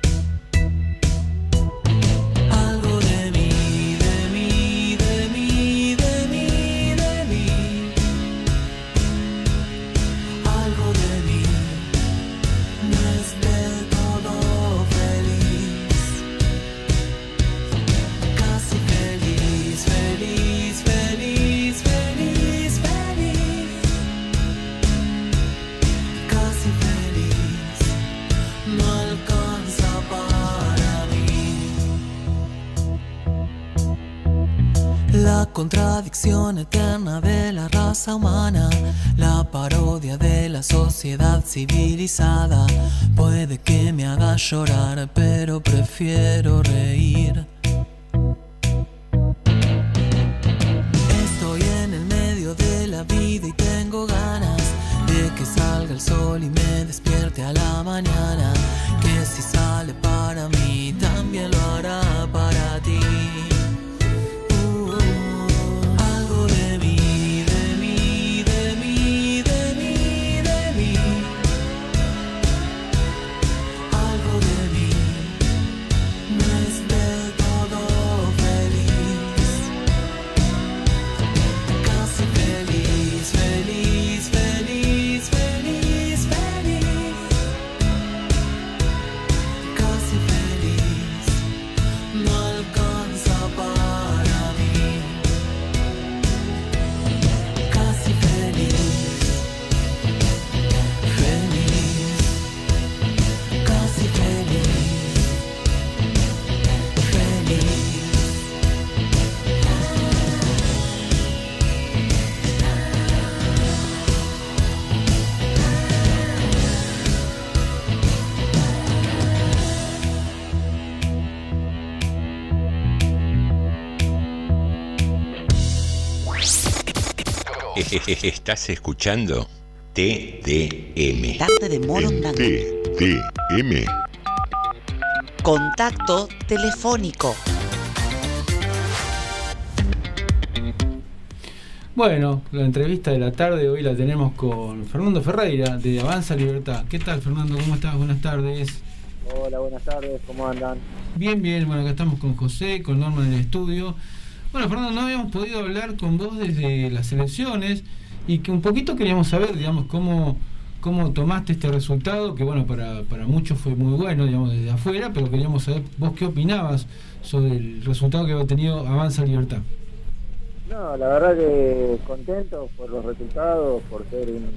La contradicción eterna de la raza humana, la parodia de la sociedad civilizada, puede que me haga llorar, pero prefiero reír. Estoy en el medio de la vida y tengo ganas de que salga el sol y me despierte a la mañana. Que si sale para mí, también lo hará para ti. <laughs> Estás escuchando TDM. Tarde de Morondanga. TDM. Contacto telefónico. Bueno, la entrevista de la tarde hoy la tenemos con Fernando Ferreira de Avanza Libertad. ¿Qué tal, Fernando? ¿Cómo estás? Buenas tardes. Hola, buenas tardes, ¿cómo andan? Bien, bien. Bueno, acá estamos con José, con Norma en el estudio. Bueno, Fernando, no habíamos podido hablar con vos desde las elecciones y que un poquito queríamos saber, digamos, cómo, cómo tomaste este resultado, que bueno, para, para muchos fue muy bueno, digamos, desde afuera, pero queríamos saber vos qué opinabas sobre el resultado que había tenido Avanza Libertad. No, la verdad que contento por los resultados, por ser un,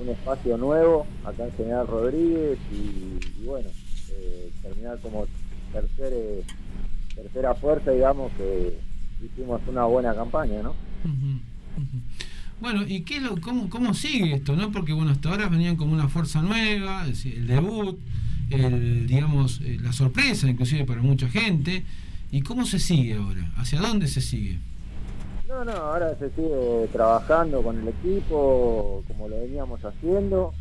un espacio nuevo acá en General Rodríguez y, bueno, eh, terminar como tercer, eh, tercera fuerza, digamos, que hicimos una buena campaña, ¿no? Bueno, ¿y qué lo, cómo, cómo sigue esto? no Porque bueno, hasta ahora venían como una fuerza nueva, el debut, el, digamos, eh, la sorpresa inclusive para mucha gente. ¿Y cómo se sigue ahora? ¿Hacia dónde se sigue? No, no, ahora se sigue trabajando con el equipo como lo veníamos haciendo.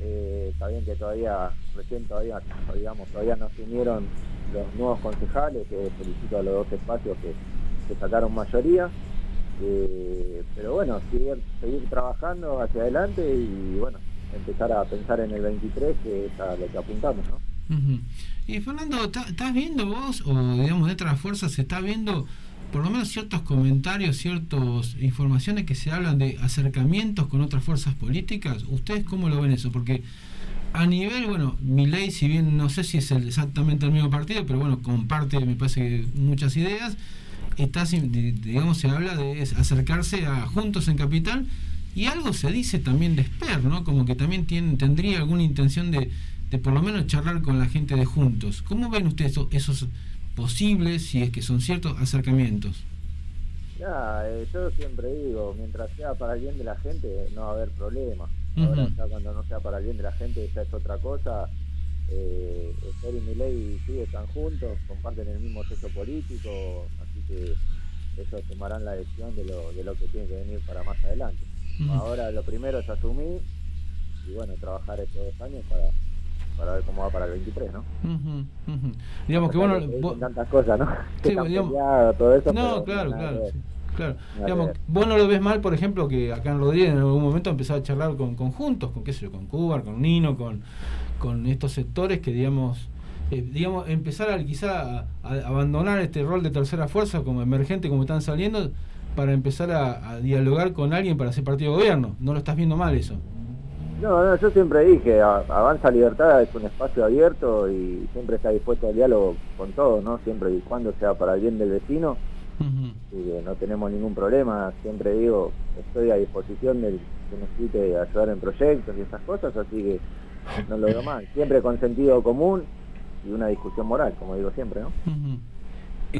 Eh, está bien que todavía, recién todavía, digamos, todavía no se unieron los nuevos concejales, que felicito a los dos espacios que, que sacaron mayoría. Eh, pero bueno, seguir, trabajando hacia adelante y bueno, empezar a pensar en el 23, que es a lo que apuntamos, ¿no? Ujú. Y Fernando, ¿tá- ¿estás viendo vos, o digamos de otras fuerzas, se está viendo por lo menos ciertos comentarios, ciertas informaciones que se hablan de acercamientos con otras fuerzas políticas? ¿Ustedes cómo lo ven eso? Porque a nivel, bueno, mi ley, si bien no sé si es exactamente el mismo partido, pero bueno, comparte, me parece, muchas ideas, está, digamos, se habla de acercarse a Juntos en Capital y algo se dice también de Esper, ¿no? Como que también tiene, tendría alguna intención de, de por lo menos charlar con la gente de Juntos. ¿Cómo ven ustedes eso- esos posibles, si es que son ciertos, acercamientos? Ya, eh, yo siempre digo, mientras sea para el bien de la gente, no va a haber problema. Ahora, ya cuando no sea para el bien de la gente, ya es otra cosa. eh, Esther y Milei sí están juntos, comparten el mismo sexo político, así que ellos tomarán la decisión de lo, de lo que tiene que venir para más adelante. Ahora lo primero es asumir y bueno, trabajar estos dos años para, para ver cómo va para el 23, ¿no? Digamos que bueno, vos- tantas cosas, ¿no? Que Sí, están digamos- todo eso. No, claro, claro. que sí, claro. Que Digamos, vos no lo ves mal, por ejemplo, que acá en Rodríguez en algún momento empezó a charlar con conjuntos, con qué sé yo, con Cuba, con Nino, con, con estos sectores que, digamos, eh, digamos empezar a quizá a, a abandonar este rol de tercera fuerza como emergente, como están saliendo, para empezar a, a dialogar con alguien para ser partido de gobierno. No lo estás viendo mal eso. No, no, yo siempre dije, a- Avanza Libertad es un espacio abierto y siempre está dispuesto al diálogo con todos, ¿no? Siempre y cuando sea para el bien del vecino, y no tenemos ningún problema. Siempre digo, estoy a disposición del que necesite ayudar en proyectos y esas cosas, así que no lo veo mal. Siempre con sentido común y una discusión moral, como digo siempre, ¿no?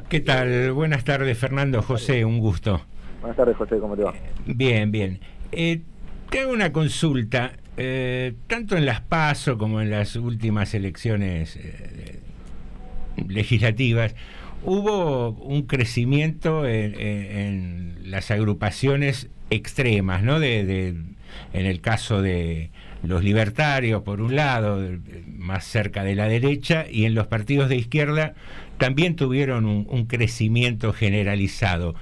¿Qué tal? Buenas tardes, Fernando José, un gusto. Buenas tardes, José, ¿cómo te va? Bien, bien. Eh, te hago una consulta. eh, tanto en las PASO como en las últimas elecciones eh, legislativas, hubo un crecimiento en, en- en las agrupaciones extremas, ¿no? De, de- en el caso de los libertarios, por un lado, de- más cerca de la derecha, y en los partidos de izquierda también tuvieron un, crecimiento generalizado.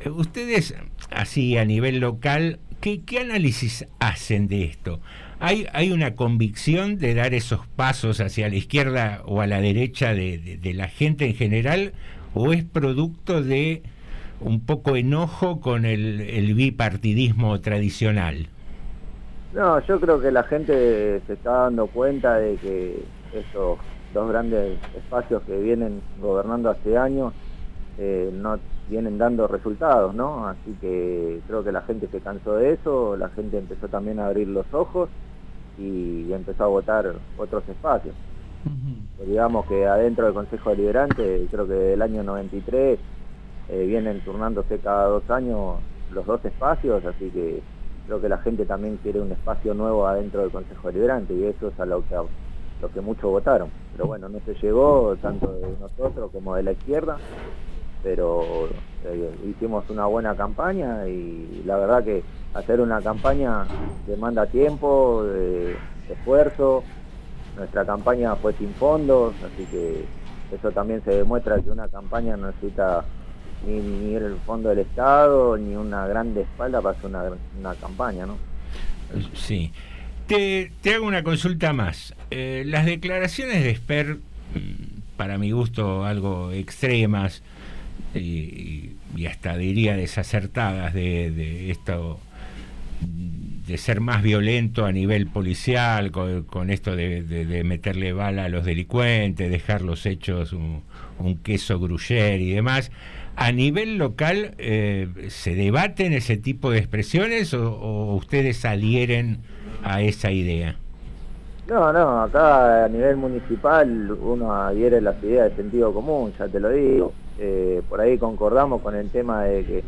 Eh, Ustedes, así a nivel local, ¿qué, análisis hacen de esto? ¿Hay, ¿Hay una convicción de dar esos pasos hacia la izquierda o a la derecha de, la gente en general? ¿O es producto de un poco enojo con el bipartidismo tradicional? No, yo creo que la gente se está dando cuenta de que estos dos grandes espacios que vienen gobernando hace años eh, no vienen dando resultados, ¿no? Así que creo que la gente se cansó de eso, la gente empezó también a abrir los ojos y empezó a votar otros espacios. Digamos que adentro del Consejo Deliberante, creo que del año 93 eh, vienen turnándose cada dos años los dos espacios, así que creo que la gente también quiere un espacio nuevo adentro del Consejo Deliberante y eso es a lo que, muchos votaron. Pero bueno, no se llegó tanto de nosotros como de la izquierda, pero eh, hicimos una buena campaña y la verdad que hacer una campaña demanda tiempo, esfuerzo. Nuestra campaña fue sin fondos, así que eso también se demuestra que una campaña necesita ni, ni el fondo del Estado, ni una grande espalda para hacer una, una campaña, ¿no? Sí. Te, te hago una consulta más. Eh, las declaraciones de Esper, mm, para mi gusto, algo extremas y, hasta diría desacertadas de, esto de ser más violento a nivel policial, con, esto de, meterle bala a los delincuentes, dejar los hechos un, un queso gruyere y demás. ¿A nivel local eh, se debaten ese tipo de expresiones o, o ustedes adhieren a esa idea? No, no, acá a nivel municipal uno adhiere las ideas de sentido común, ya te lo digo. Eh, por ahí concordamos con el tema de que,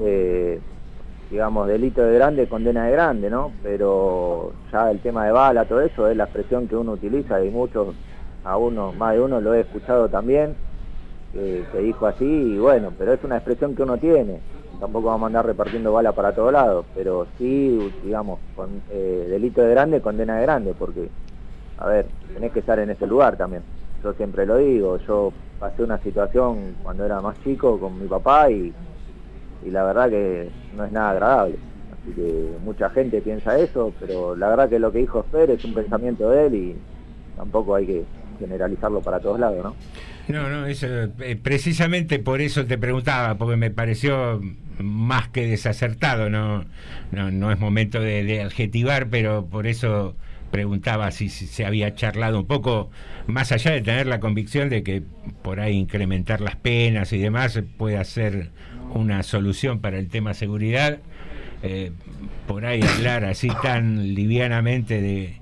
eh, digamos, delito de grande, condena de grande, ¿no? Pero ya el tema de bala, todo eso es la expresión que uno utiliza y muchos, a uno, más de uno lo he escuchado también, que dijo así, y bueno, pero es una expresión que uno tiene. Tampoco vamos a andar repartiendo bala para todos lados, pero sí, digamos, con eh, delito de grande, condena de grande, porque, a ver, tenés que estar en ese lugar también. Yo siempre lo digo, yo pasé una situación cuando era más chico con mi papá y, y la verdad que no es nada agradable. Así que mucha gente piensa eso, pero la verdad que lo que dijo Fer es un pensamiento de él y tampoco hay que generalizarlo para todos lados, ¿no? No, no, eso, eh, precisamente por eso te preguntaba, porque me pareció más que desacertado, no, no, no es momento de, adjetivar, pero por eso preguntaba si, si se había charlado un poco, más allá de tener la convicción de que por ahí incrementar las penas y demás puede ser una solución para el tema seguridad, eh, por ahí hablar así tan livianamente de,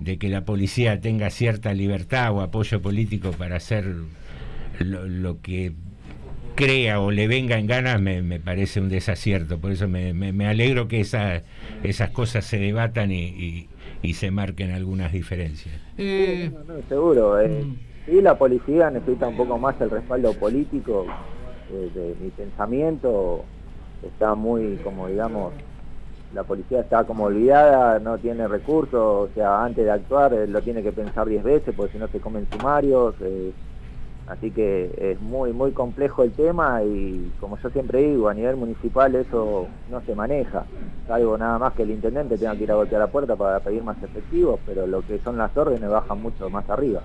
de que la policía tenga cierta libertad o apoyo político para hacer lo, lo que crea o le venga en ganas me, me parece un desacierto. Por eso me, me- me alegro que esa- esas cosas se debatan y, y- y se marquen algunas diferencias. Eh, No, no, seguro. eh. Mm. Sí, la policía necesita un poco más el respaldo político. eh, de mi pensamiento está muy, como digamos, la policía está como olvidada, no tiene recursos, o sea, antes de actuar eh, lo tiene que pensar 10 veces porque si no se comen sumarios. eh, así que es muy, muy complejo el tema y como yo siempre digo, a nivel municipal eso no se maneja. Salvo nada más que el intendente tenga que ir a golpear la puerta para pedir más efectivos, pero lo que son las órdenes bajan mucho más arriba.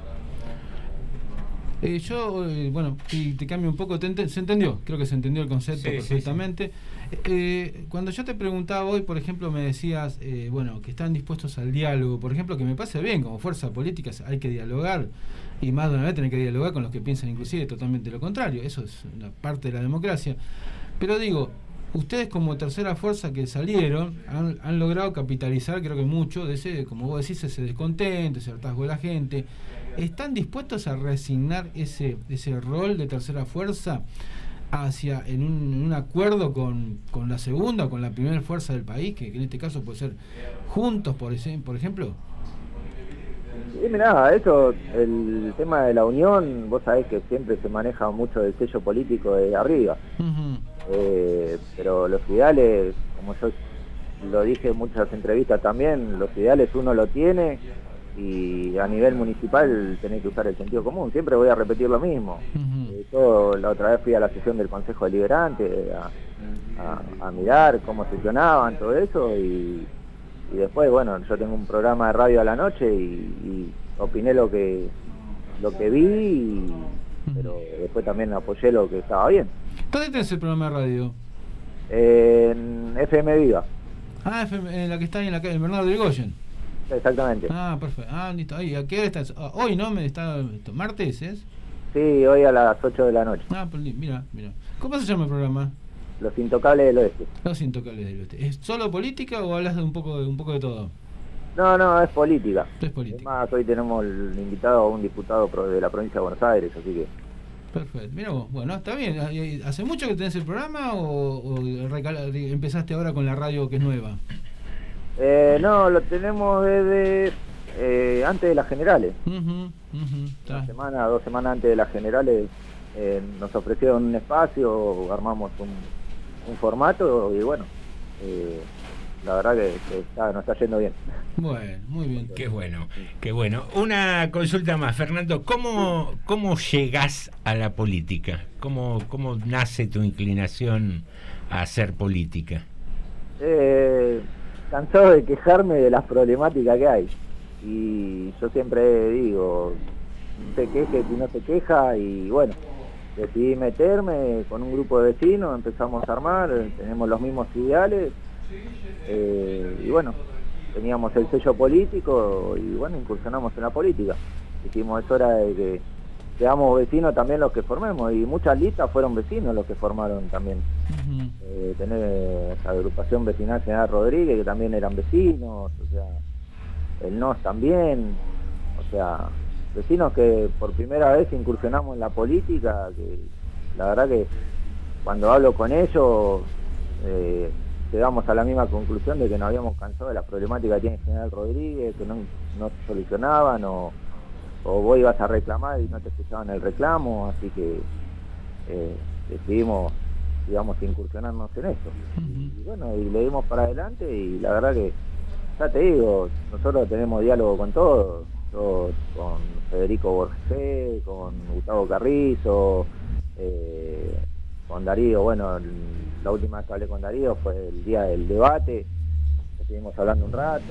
Eh, yo, eh, bueno, si te cambio un poco, te se entendió, creo que se entendió el concepto Sí, sí, perfectamente. Eh, cuando yo te preguntaba hoy, por ejemplo, me decías, eh, bueno, que están dispuestos al diálogo, por ejemplo, que me pase bien, como fuerza política hay que dialogar, y más de una vez tener que dialogar con los que piensan inclusive totalmente lo contrario, eso es una parte de la democracia. Pero digo, ustedes como tercera fuerza que salieron han, han logrado capitalizar, creo que mucho, de ese, como vos decís, ese descontento, ese hartazgo de la gente. ¿Están dispuestos a resignar ese, ese rol de tercera fuerza hacia en un, en un acuerdo con, con la segunda o con la primera fuerza del país, que, que en este caso puede ser juntos, por, ese- por ejemplo? Sí, mirá, eso, el tema de la unión, vos sabés que siempre se maneja mucho el sello político de arriba. Eh, pero los ideales, como yo lo dije en muchas entrevistas también, los ideales uno lo tiene y a nivel municipal tenés que usar el sentido común. Siempre voy a repetir lo mismo. Eh, yo la otra vez fui a la sesión del Consejo Deliberante a, a- a mirar cómo sesionaban, todo eso y, y después, bueno, yo tengo un programa de radio a la noche y, y opiné lo que lo que vi, y- pero después también apoyé lo que estaba bien. ¿Dónde tenés el programa de radio? En FM Viva, Ah, FM, en la que está ahí en la calle, en Bernardo de Goyen. Exactamente. Ah, perfecto. Ah, listo. Ahí, ¿a qué hora estás? Ah, hoy, ¿no? Me está, ¿Martes es? Sí, hoy a las 8 de la noche. Ah, pues, mira, mira. ¿Cómo se llama el programa? Los Intocables del Oeste. Los Intocables del Oeste. ¿Es solo política o hablas de un poco de un poco de todo? No, no, es política. Es política. Además, hoy tenemos el invitado a un diputado de la provincia de Buenos Aires, así que... Perfecto. Mira vos, bueno, está bien. ¿Hay- ¿Hace mucho que tenés el programa o, empezaste ahora con la radio que es nueva? Eh, no, lo tenemos desde eh, antes de las generales. Una semana, dos semanas antes de las generales eh, nos ofrecieron un espacio, armamos un, un formato y bueno, eh, la verdad que, que está, nos está yendo bien. Bueno, muy bien. Qué bueno, qué bueno. Una consulta más, Fernando. ¿Cómo, cómo llegas a la política? ¿Cómo, ¿Cómo nace tu inclinación a hacer política? Eh, cansado de quejarme de las problemáticas que hay. Y yo siempre digo, no se queje si no se queja y bueno, decidí meterme con un grupo de vecinos, empezamos a armar, tenemos los mismos ideales eh, y bueno, teníamos el sello político y bueno, incursionamos en la política. Dijimos, es hora de que seamos vecinos también los que formemos y muchas listas fueron vecinos los que formaron también. Eh, tener la agrupación vecinal General Rodríguez, que también eran vecinos, o sea, el NOS también, o sea, vecinos que por primera vez incursionamos en la política, que la verdad que cuando hablo con ellos eh, llegamos a la misma conclusión de que nos habíamos cansado de las problemáticas que tiene General Rodríguez, que no, no se solucionaban o, o vos ibas a reclamar y no te escuchaban el reclamo, así que eh, decidimos digamos, incursionarnos en eso. Y bueno, y le dimos para adelante y la verdad que, ya te digo, nosotros tenemos diálogo con todos, yo con Federico Borges, con Gustavo Carrizo, eh, con Darío, bueno, la última vez que hablé con Darío fue el día del debate, estuvimos hablando un rato,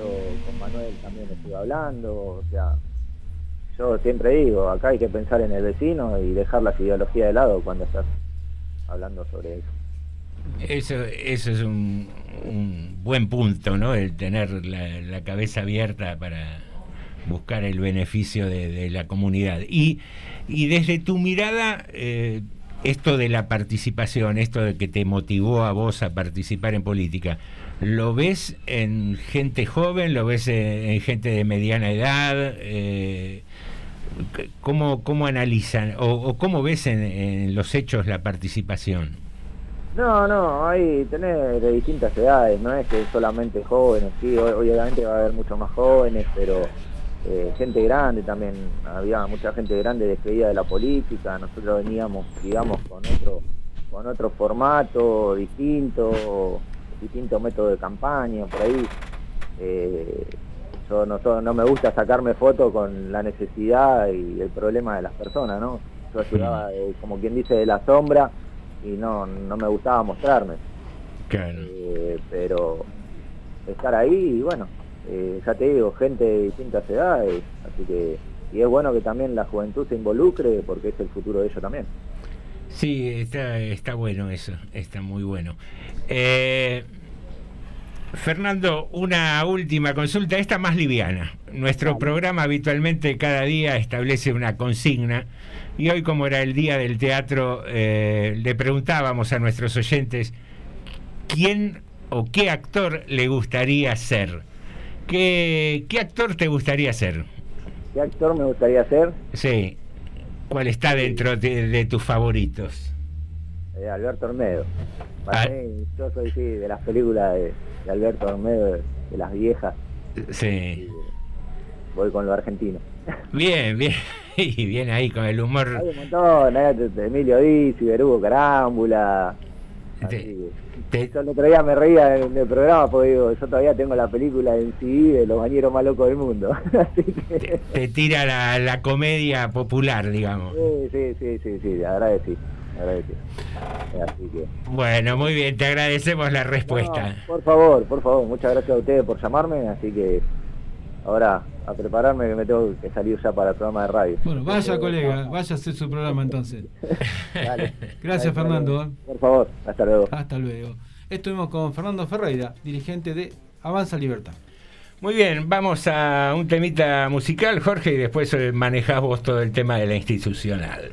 con Manuel también estuve hablando, o sea, yo siempre digo, acá hay que pensar en el vecino y dejar las ideologías de lado cuando estás hablando sobre eso. Eso, eso es un, un buen punto, ¿no? El tener la, cabeza abierta para buscar el beneficio de, de la comunidad. Y, y desde tu mirada, eh, esto de la participación, esto de que te motivó a vos a participar en política, ¿lo ves en gente joven? ¿Lo ves en, en gente de mediana edad? Eh, ¿Cómo, cómo analizan o, o cómo ves en, los hechos la participación? No, no, hay tenés de distintas edades, no es que solamente jóvenes, sí, obviamente va a haber mucho más jóvenes, pero eh, gente grande también, había mucha gente grande despedida de la política, nosotros veníamos, digamos, con otro, con otro formato distinto, distinto método de campaña, por ahí. Eh, yo no, no me gusta sacarme fotos con la necesidad y el problema de las personas, ¿no? Yo ayudaba, eh, como quien dice, de la sombra y no, no me gustaba mostrarme. Claro. Eh, pero estar ahí y bueno, eh, ya te digo, gente de distintas edades, así que y es bueno que también la juventud se involucre porque es el futuro de ellos también. Sí, está, está bueno eso, está muy bueno. Eh, Fernando, una última consulta, esta más liviana. Nuestro programa habitualmente cada día establece una consigna y hoy como era el día del teatro, eh, le preguntábamos a nuestros oyentes quién o qué actor le gustaría ser. ¿Qué, qué actor te gustaría ser? ¿Qué actor me gustaría ser? Sí. ¿Cuál está dentro de, de tus favoritos? Eh, Alberto Olmedo. Para Ah. mí, yo soy sí, de las películas de, de Alberto Olmedo, de, de las viejas, Sí. voy con lo argentino. Bien, bien. <laughs> Y bien ahí con el humor. Hay un montón, ¿eh? Emilio Dizzi, Berugo Carámbula. así que- Yo el otro día me reía en el programa porque digo, yo todavía tengo la película en CD de los bañeros más locos del mundo. <laughs> Así que, Te tira la, la comedia popular, digamos. sí, sí, sí, sí, sí, la verdad que sí. la verdad que sí. Así que, Bueno, muy bien, te agradecemos la respuesta. no, por favor, por favor, muchas gracias a ustedes por llamarme, así que ahora a prepararme que me tengo que salir ya para el programa de radio. Bueno, vaya colega, vaya a hacer su programa entonces. <laughs> Dale. Gracias Dale, Fernando. Por favor, hasta luego. Hasta luego. Estuvimos con Fernando Ferreira, dirigente de Avanza Libertad. Muy bien, vamos a un temita musical, Jorge, y después eh, manejás vos todo el tema de la institucional.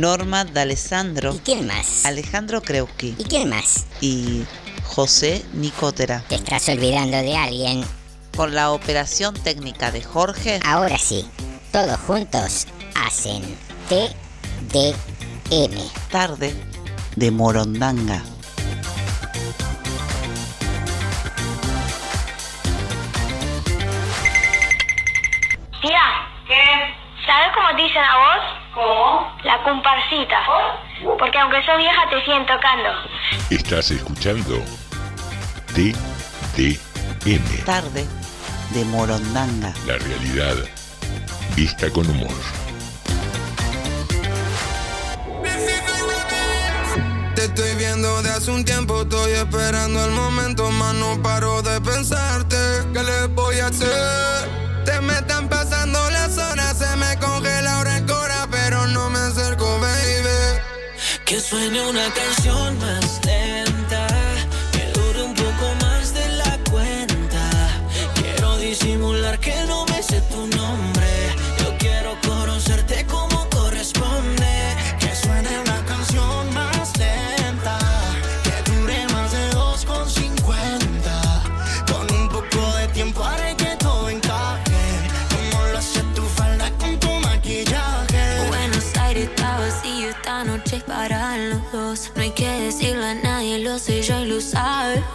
Norma D'Alessandro. ¿Y quién más? Alejandro Kreuski. ¿Y quién más? Y José Nicotera. Te estás olvidando de alguien. con la operación técnica de Jorge. Ahora sí, todos juntos hacen TDM. Tarde de Morondanga. Estás escuchando TDM, Tarde de Morondanga. la realidad vista con humor. Te estoy viendo de hace un tiempo, estoy esperando el momento, más no paro de pensarte. ¿Qué le voy a hacer? Suene una canción más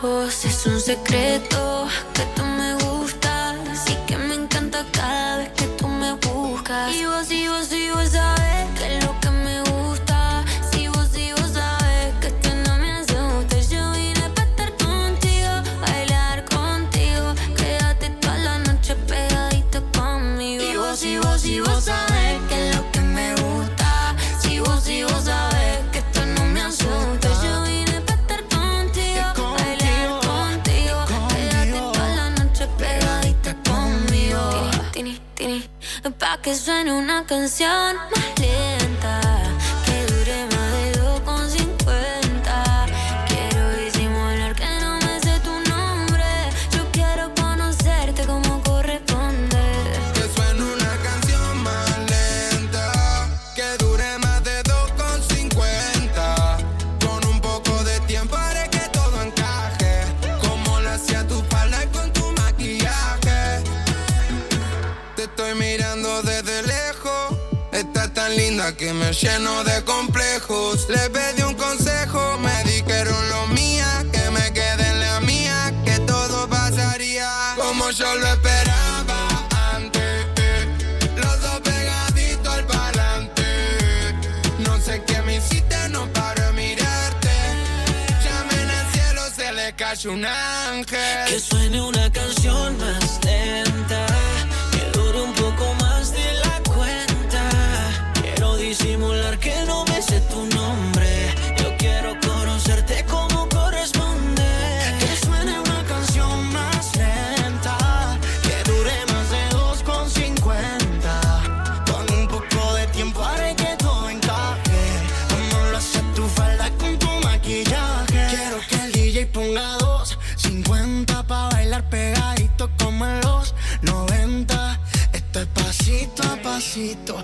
Es un secreto que suene una canción que me lleno de complejos. Le pedí un consejo, me dijeron lo mía, que me quede en la mía, que todo pasaría como yo lo esperaba antes. Los dos pegaditos al parlante. No sé qué me hiciste, no paro de mirarte. Llamen al cielo, se le cayó un ángel. Que suene una canción más disimular que no me sé tu nombre. Yo quiero conocerte como corresponde. Que suene una canción más lenta, que dure más de 2,50. Con un poco de tiempo haré que todo encaje. Como lo hace tu falda con tu maquillaje. Quiero que el DJ ponga dos 50 pa' bailar pegadito como en los 90. Esto es pasito a pasito,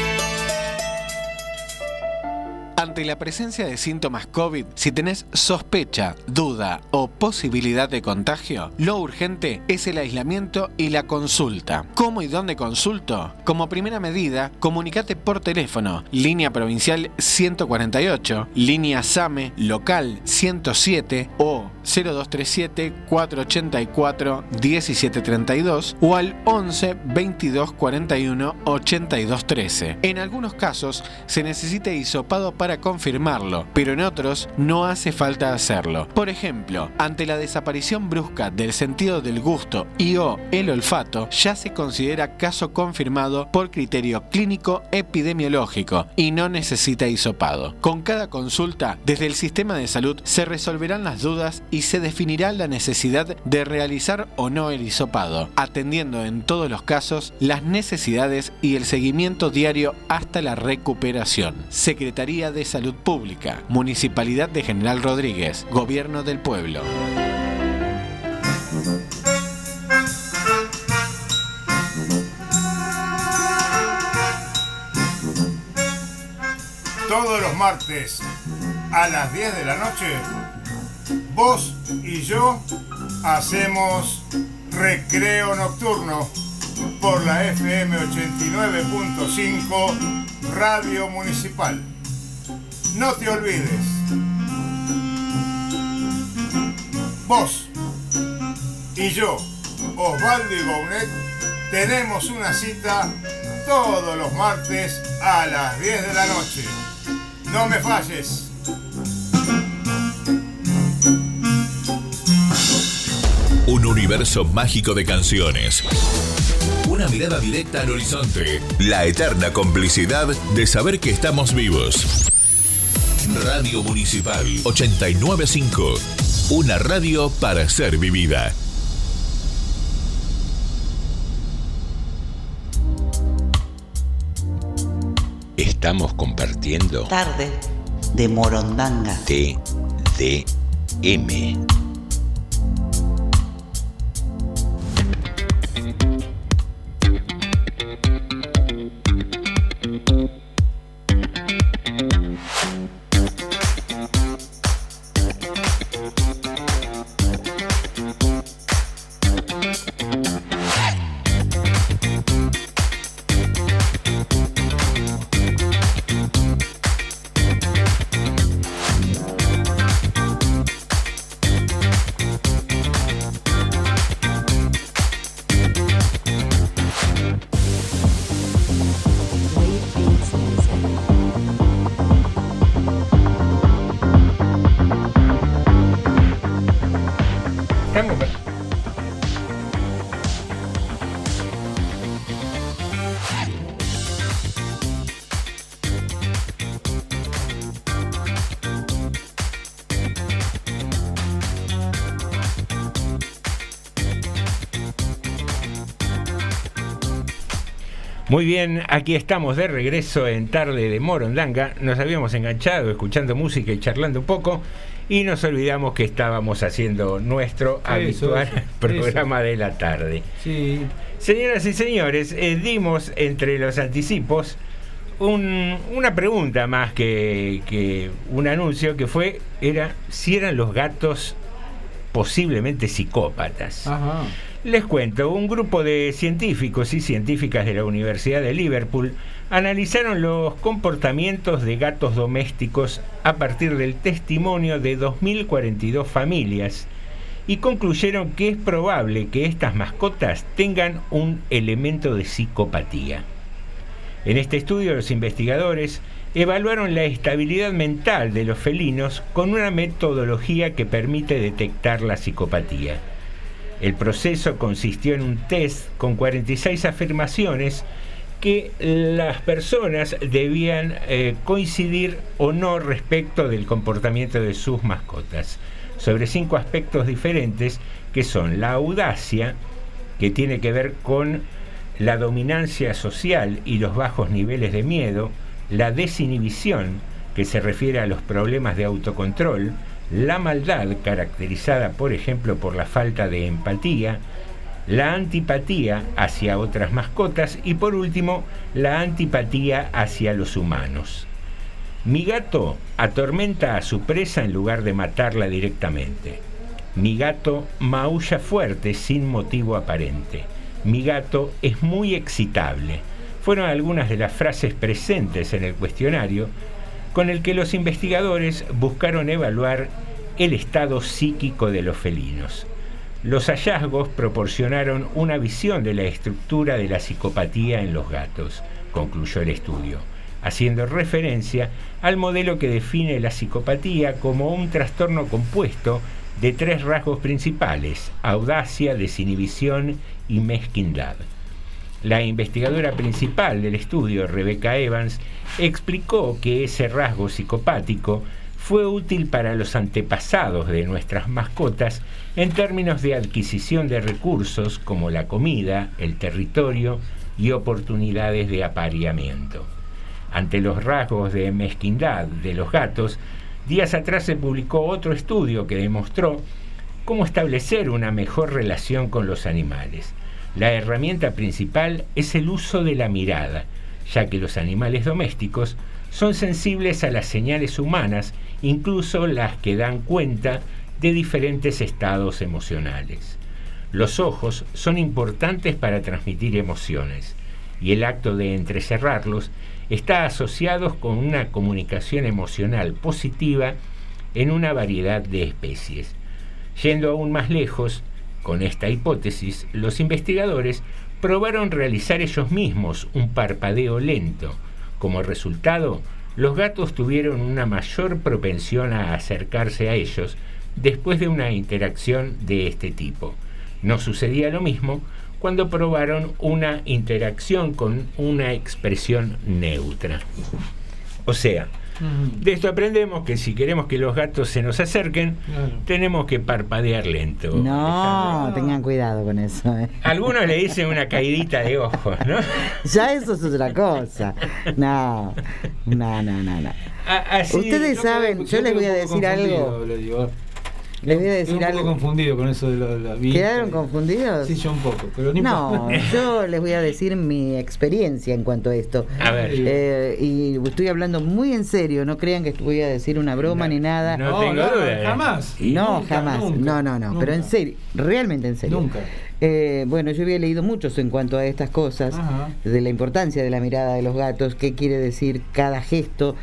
Ante la presencia de síntomas COVID, si tenés sospecha, duda o posibilidad de contagio, lo urgente es el aislamiento y la consulta. ¿Cómo y dónde consulto? Como primera medida, comunicate por teléfono, línea provincial 148, línea SAME local 107 o 0237 484 1732 o al 11 22 41 82 13. En algunos casos se necesita hisopado para confirmarlo, pero en otros no hace falta hacerlo. Por ejemplo, ante la desaparición brusca del sentido del gusto y o el olfato, ya se considera caso confirmado por criterio clínico epidemiológico y no necesita hisopado. Con cada consulta, desde el sistema de salud se resolverán las dudas y se definirá la necesidad de realizar o no el hisopado, atendiendo en todos los casos las necesidades y el seguimiento diario hasta la recuperación. Secretaría de Salud Pública, Municipalidad de General Rodríguez, Gobierno del Pueblo. Todos los martes a las 10 de la noche, vos y yo hacemos recreo nocturno por la FM 89.5 Radio Municipal. No te olvides. Vos y yo, Osvaldo y Gounet, tenemos una cita todos los martes a las 10 de la noche. No me falles. Un universo mágico de canciones. Una mirada directa al horizonte. La eterna complicidad de saber que estamos vivos. Radio Municipal 895. Una radio para ser vivida. Estamos compartiendo Tarde de Morondanga. TDM. Muy bien, aquí estamos de regreso en Tarde de Morondanga. Nos habíamos enganchado escuchando música y charlando un poco y nos olvidamos que estábamos haciendo nuestro habitual eso, programa de la tarde. Sí. Señoras y señores, eh, dimos entre los anticipos un- una pregunta más que, que un anuncio que fue era si eran los gatos posiblemente psicópatas. Ajá. Les cuento, un grupo de científicos y científicas de la Universidad de Liverpool analizaron los comportamientos de gatos domésticos a partir del testimonio de 2.042 familias y concluyeron que es probable que estas mascotas tengan un elemento de psicopatía. En este estudio los investigadores evaluaron la estabilidad mental de los felinos con una metodología que permite detectar la psicopatía. El proceso consistió en un test con 46 afirmaciones que las personas debían eh, coincidir o no respecto del comportamiento de sus mascotas, sobre cinco aspectos diferentes que son la audacia, que tiene que ver con la dominancia social y los bajos niveles de miedo, la desinhibición, que se refiere a los problemas de autocontrol, la maldad, caracterizada por ejemplo por la falta de empatía, la antipatía hacia otras mascotas y por último la antipatía hacia los humanos. Mi gato atormenta a su presa en lugar de matarla directamente. Mi gato maulla fuerte sin motivo aparente. Mi gato es muy excitable. Fueron algunas de las frases presentes en el cuestionario con el que los investigadores buscaron evaluar el estado psíquico de los felinos. Los hallazgos proporcionaron una visión de la estructura de la psicopatía en los gatos, concluyó el estudio, haciendo referencia al modelo que define la psicopatía como un trastorno compuesto de tres rasgos principales, audacia, desinhibición y mezquindad. La investigadora principal del estudio, Rebecca Evans, explicó que ese rasgo psicopático fue útil para los antepasados de nuestras mascotas en términos de adquisición de recursos como la comida, el territorio y oportunidades de apareamiento. Ante los rasgos de mezquindad de los gatos, días atrás se publicó otro estudio que demostró cómo establecer una mejor relación con los animales. La herramienta principal es el uso de la mirada, ya que los animales domésticos son sensibles a las señales humanas, incluso las que dan cuenta de diferentes estados emocionales. Los ojos son importantes para transmitir emociones y el acto de entrecerrarlos está asociado con una comunicación emocional positiva en una variedad de especies. Yendo aún más lejos, con esta hipótesis, los investigadores probaron realizar ellos mismos un parpadeo lento. Como resultado, los gatos tuvieron una mayor propensión a acercarse a ellos después de una interacción de este tipo. No sucedía lo mismo cuando probaron una interacción con una expresión neutra. O sea, de esto aprendemos que si queremos que los gatos se nos acerquen, tenemos que parpadear lento. No, tengan cuidado con eso. ¿eh? Algunos le dicen una caidita de ojos, ¿no? <laughs> Ya eso es otra cosa. No, no, no, no. no. A- así- Ustedes Yo saben, yo les voy a decir algo. Les voy a Quedé decir un poco algo. confundido con eso de la, la vista. ¿Quedaron confundidos? Sí, yo un poco, pero ni No, <laughs> yo les voy a decir mi experiencia en cuanto a esto. A ver. Eh, y estoy hablando muy en serio, no crean que voy a decir una broma ni nada. no tengo no, duda, ¿eh? jamás. No, Nunca, jamás. nunca, no, no, no. nunca. Pero en serio, realmente en serio. Nunca. Eh, bueno, yo había leído muchos en cuanto a estas cosas, Ajá. de la importancia de la mirada de los gatos, qué quiere decir cada gesto.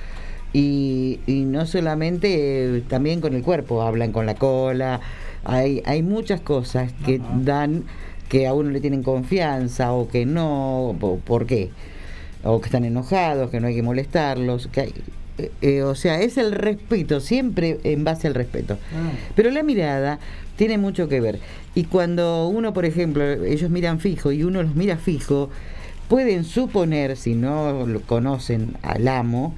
Y, y no solamente, eh, también con el cuerpo, hablan con la cola. Hay, hay muchas cosas que dan que a uno le tienen confianza o que no. po- ¿Por qué? O que están enojados, que no hay que molestarlos. Que hay- eh, eh, o sea, es el respeto, siempre en base al respeto. Ah. Pero la mirada tiene mucho que ver. Y cuando uno, por ejemplo, ellos miran fijo y uno los mira fijo, pueden suponer, si no lo conocen al amo,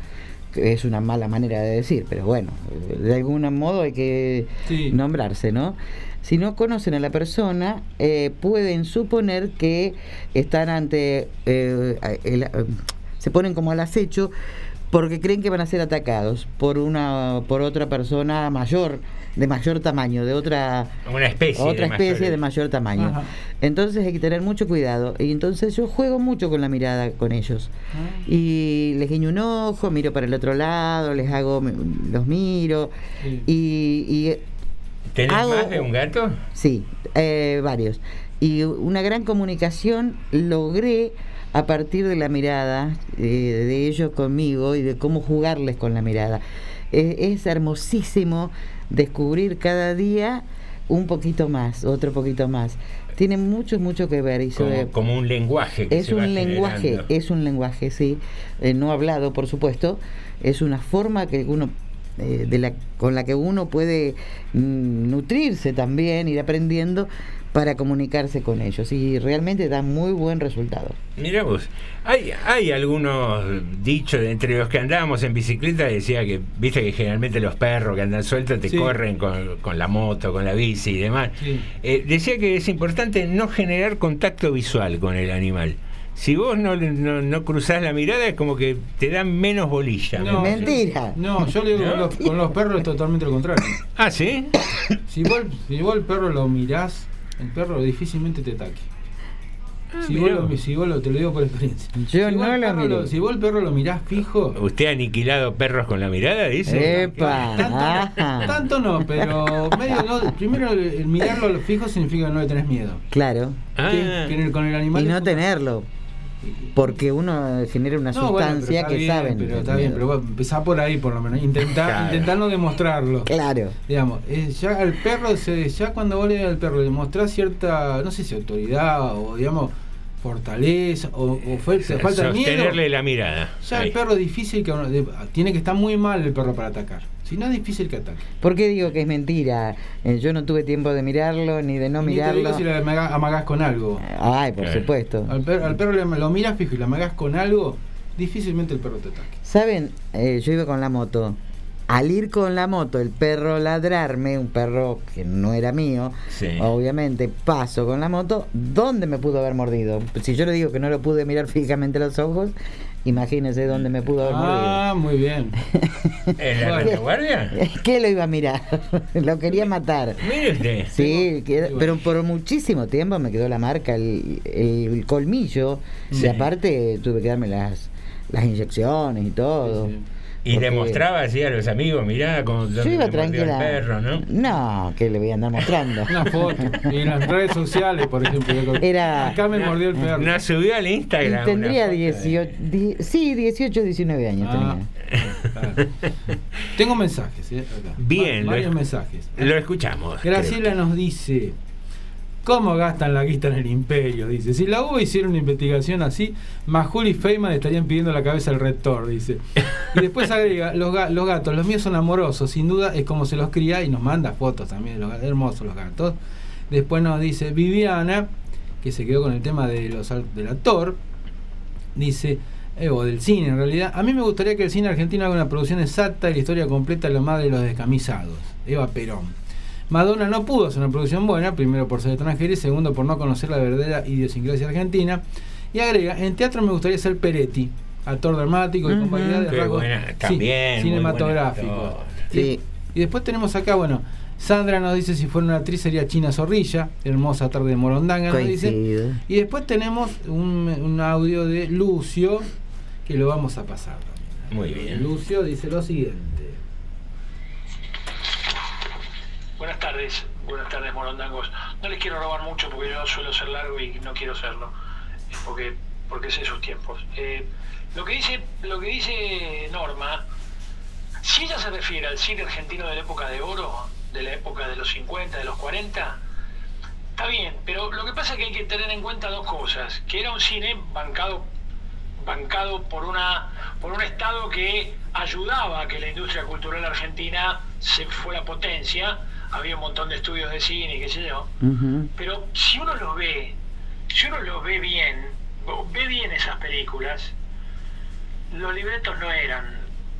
es una mala manera de decir, pero bueno, de algún modo hay que Sí. nombrarse, ¿no? Si no conocen a la persona, eh, pueden suponer que están ante, eh, el- eh, se ponen como al acecho porque creen que van a ser atacados por una, por otra persona mayor, de mayor tamaño, de otra, Una especie. otra de especie mayores. de mayor tamaño. Ajá. Entonces hay que tener mucho cuidado. Y entonces yo juego mucho con la mirada con ellos. Ah. Y les guiño un ojo, miro para el otro lado, les hago, los miro. Sí. Y, y ¿Tenés hago- más de un gato? Sí, eh, varios. Y una gran comunicación logré a partir de la mirada eh, de ellos conmigo y de cómo jugarles con la mirada. Eh, es hermosísimo descubrir cada día un poquito más, otro poquito más. Tiene mucho, mucho que ver. Y sobre- Como, como un lenguaje. Que es se va un lenguaje, generando. es un lenguaje, sí, eh, no hablado, por supuesto, es una forma que uno eh, de la con la que uno puede mm, nutrirse también, ir aprendiendo para comunicarse con ellos y realmente da muy buen resultado. Mira vos, hay, hay algunos dichos de entre los que andábamos en bicicleta, decía que, viste que generalmente los perros que andan sueltos te Sí. corren con, con la moto, con la bici y demás. Sí. Eh, decía que es importante no generar contacto visual con el animal. Si vos no, le- no, no cruzás la mirada es como que te dan menos bolilla. No. Mentira. No, yo le digo ¿No? con los, con los perros es totalmente lo contrario. <coughs> Ah, ¿sí? Si vos, si vos el perro lo mirás, el perro difícilmente te ataque. Si mirá vos, lo, si vos lo- te lo digo por experiencia. Yo si vos no el lo. Si vos el perro lo mirás fijo, ¿Usted ha aniquilado perros con la mirada, dice? Epa, ajá. tanto no, pero medio no. Primero, el, el mirarlo fijo significa que no le tenés miedo. Claro. Ah. Que- que en el- con el animal Y no como- tenerlo. Porque uno genera una No, bueno, sustancia está que bien, saben. Pero está bien, pero vos empezá por ahí por lo menos. Intentá, <laughs> Claro. intentá no demostrarlo. Claro. Digamos, eh, ya al perro, se, ya cuando vos le al perro le mostrás cierta, no sé si autoridad o digamos fortaleza o, o fue, te falta de miedo. Sostenerle la mirada. Ya Ahí. el perro es difícil que uno- de- tiene que estar muy mal el perro para atacar. Si no es difícil que ataque. ¿Por qué digo que es mentira? Eh, yo no tuve tiempo de mirarlo ni de no Ni te mirarlo. digo si le amagás con algo. Ay, por supuesto. Al perro le, lo miras fijo y le amagás con algo, difícilmente el perro te ataque. ¿Saben? Eh, yo iba con la moto. Al ir con la moto, el perro ladrarme, un perro que no era mío, Sí. obviamente paso con la moto, ¿dónde me pudo haber mordido? Si yo le digo que no lo pude mirar <laughs> fijamente a los ojos, imagínense dónde me pudo haber Ah, muy bien. <laughs> ¿En la retaguardia? mordido. <laughs> ¿Qué lo iba a mirar? lo quería matar. Usted. Sí, pero por muchísimo tiempo me quedó la marca, el, el colmillo, Sí. y aparte tuve que darme las, las inyecciones y todo. Y Porque- le mostraba así a los amigos, mirá cómo Yo le iba mordió el tranquila. perro, ¿no? No, que le voy a andar mostrando. Una foto. Y en las redes sociales, por ejemplo. yo- Era- Acá me mordió el perro. No subió al Y Instagram. tendría una foto. 18, di- sí, 18, 19 años Ah. tenía. Tengo mensajes, ¿eh? Acá. Bien, Va- varios lo- mensajes. Lo escuchamos. Graciela nos dice, ¿cómo gastan la guita en el imperio? Dice, si la UBA hiciera una investigación así, Majul y Feynman estarían pidiendo la cabeza del rector, dice. Y después <laughs> agrega, los, ga- los gatos, los míos son amorosos, sin duda es como se los cría y nos manda fotos también, de los gatos, hermosos los gatos. Después nos dice Viviana, que se quedó con el tema de los, al- del actor, dice, eh, o del cine en realidad, a mí me gustaría que el cine argentino haga una producción exacta de la historia completa de la madre de los descamisados, Eva Perón. Madonna no pudo hacer una producción buena, primero por ser extranjera y segundo por no conocer la verdadera idiosincrasia argentina. Y agrega, en teatro me gustaría ser Peretti, actor dramático y variedad de rasgos también, cinematográficos. Sí. Y después tenemos acá, bueno, Sandra nos dice si fuera una actriz sería China Zorrilla, hermosa tarde de Morondanga, nos dice. Y después tenemos un, un audio de Lucio que lo vamos a pasar. también. Muy bien. Lucio dice lo siguiente. Buenas tardes, buenas tardes morondangos. No les quiero robar mucho porque yo suelo ser largo y no quiero serlo, eh, porque porque sé sus tiempos. Eh, lo que dice lo que dice Norma, si ella se refiere al cine argentino de la época de oro, de la época de los 50, de los 40, está bien, pero lo que pasa es que hay que tener en cuenta dos cosas, que era un cine bancado bancado por una por un estado que ayudaba a que la industria cultural argentina se fuera potencia había un montón de estudios de cine y qué sé yo. Pero si uno los ve si uno los ve bien ve bien esas películas los libretos no eran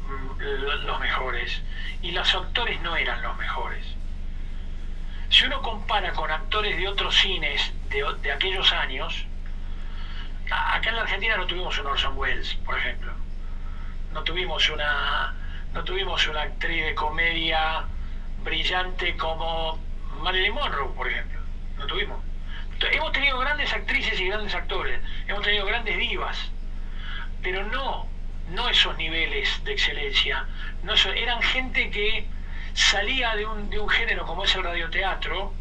mm, lo- los mejores. Y los actores no eran los mejores. Si uno compara con actores de otros cines de, de aquellos años acá en la Argentina no tuvimos un Orson Welles, por ejemplo. No tuvimos una no tuvimos una actriz de comedia brillante como Marilyn Monroe, por ejemplo. No tuvimos. Hemos tenido grandes actrices y grandes actores, hemos tenido grandes divas, pero no no esos niveles de excelencia. No eran gente que salía de un, de un género como es el radioteatro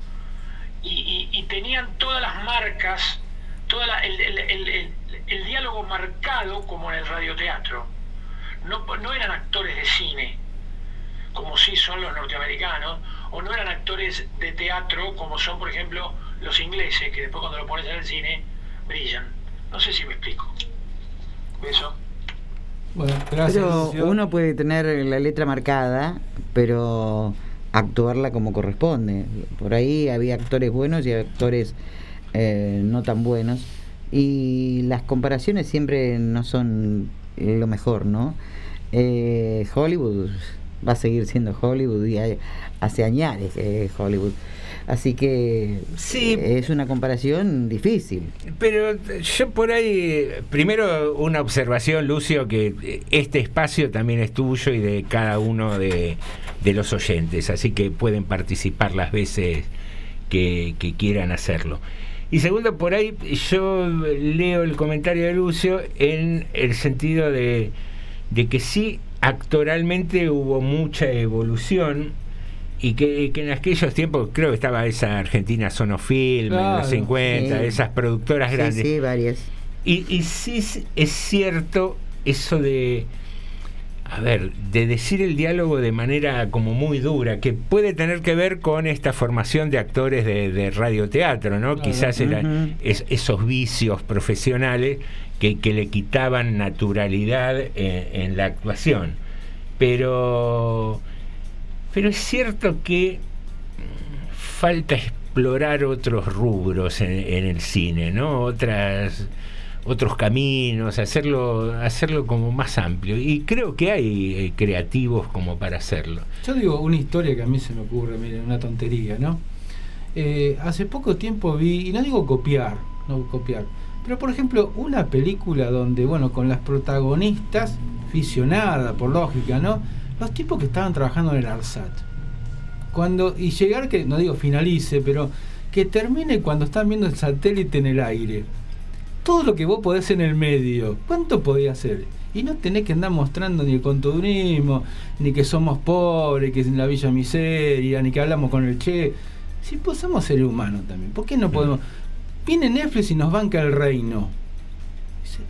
y, y- tenían todas las marcas, toda la- el, el- el- el- el diálogo marcado como en el radioteatro. No, no eran actores de cine, como sí son los norteamericanos, o no eran actores de teatro, como son, por ejemplo, los ingleses, que después cuando lo pones en el cine, brillan. No sé si me explico. Eso. Bueno, gracias. Pero uno puede tener la letra marcada, pero actuarla como corresponde. Por ahí había actores buenos y actores eh, no tan buenos. Y las comparaciones siempre no son lo mejor, ¿no? Eh, Hollywood va a seguir siendo Hollywood y hay- hace años que es Hollywood. Así que eh, es una comparación difícil. Pero yo por ahí, primero una observación, Lucio, que este espacio también es tuyo y de cada uno de, de los oyentes, así que pueden participar las veces que, que quieran hacerlo. Y segundo, por ahí yo leo el comentario de Lucio en el sentido de, de que sí, actoralmente hubo mucha evolución y que, que en aquellos tiempos creo que estaba esa Argentina Sonofilm en los Claro, 50, sí. esas productoras Sí, grandes. sí, varias. Y, y sí es cierto eso de, a ver, de decir el diálogo de manera como muy dura, que puede tener que ver con esta formación de actores de, de radioteatro, ¿no? Claro. Quizás era es- esos vicios profesionales que, que le quitaban naturalidad en, en la actuación. Pero, pero es cierto que falta explorar otros rubros en, en el cine, ¿no? Otras otros caminos, hacerlo hacerlo como más amplio y creo que hay eh, creativos como para hacerlo. Yo digo una historia que a mí se me ocurre, miren, una tontería, ¿no? Eh, hace poco tiempo vi, y no digo copiar, no copiar, pero por ejemplo, una película donde, bueno, con las protagonistas, ficionada por lógica, ¿no? Los tipos que estaban trabajando en el ARSAT. Cuando, y llegar que, no digo finalice, pero que termine cuando están viendo el satélite en el aire. Todo lo que vos podés en el medio, ¿cuánto podía hacer? Y no tenés que andar mostrando ni el conturismo, ni que somos pobres, que es en la Villa Miseria, ni que hablamos con el Che. Si pues somos seres humanos también, ¿por qué no podemos? Viene Netflix y nos banca el reino.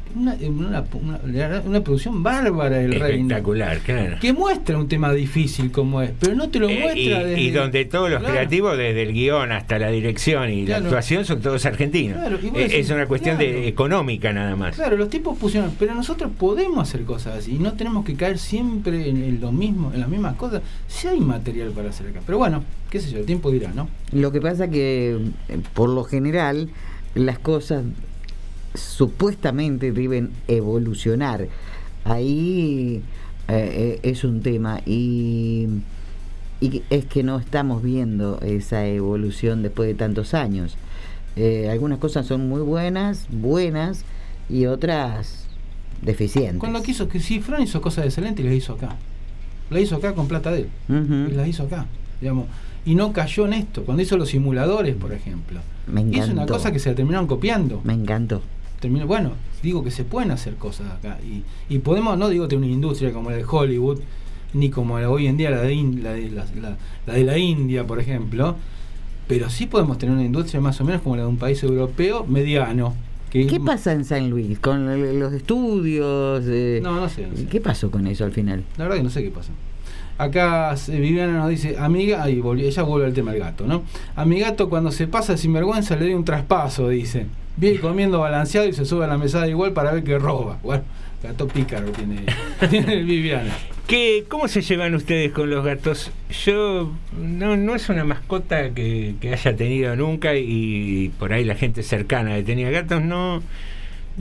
Es Una, una, una- una producción bárbara del reino. Espectacular, claro. Que muestra un tema difícil como es, pero no te lo Eh, muestra y, desde- y donde todos los Claro. creativos, desde el guion hasta la dirección y Claro. la actuación, son todos argentinos. Claro, Eh, decís, es una cuestión claro. de económica nada más. Claro, los tipos pusieron, pero nosotros podemos hacer cosas así y no tenemos que caer siempre en, en lo mismo, en las mismas cosas. Si hay material para hacer acá. Pero bueno, qué sé yo, el tiempo dirá, ¿no? Lo que pasa que, eh, por lo general, las cosas supuestamente deben evolucionar. Ahí eh, eh, es un tema y, y es que no estamos viendo esa evolución después de tantos años. Eh, algunas cosas son muy buenas, buenas, y otras deficientes. Cuando quiso, que si Fran hizo cosas excelentes, las hizo acá. La hizo acá con plata de él. Y las hizo acá, digamos. Y no cayó en esto. Cuando hizo los simuladores, por ejemplo. Me Hizo una cosa que se la terminaron copiando. Me encantó. Terminó, bueno, digo que se pueden hacer cosas acá. Y, y podemos, no digo tener una industria como la de Hollywood, ni como la, hoy en día la de, In- la, de la, la- la de la India, por ejemplo. Pero sí podemos tener una industria más o menos como la de un país europeo mediano. Que ¿Qué pasa en San Luis con los estudios? eh, No, no sé, no sé. ¿Qué pasó con eso al final? La verdad que no sé qué pasa. Acá se- Viviana nos dice, amiga, ahí volvió, ella vuelve al tema del gato, ¿no? A mi gato cuando se pasa sin vergüenza le doy un traspaso, dice. Viene comiendo balanceado y se sube a la mesada igual para ver que roba. Bueno, gato pícaro tiene, tiene <laughs> Viviana. ¿Qué, ¿Cómo se llevan ustedes con los gatos? Yo no, no es una mascota que, que haya tenido nunca y por ahí la gente cercana que tenía gatos no,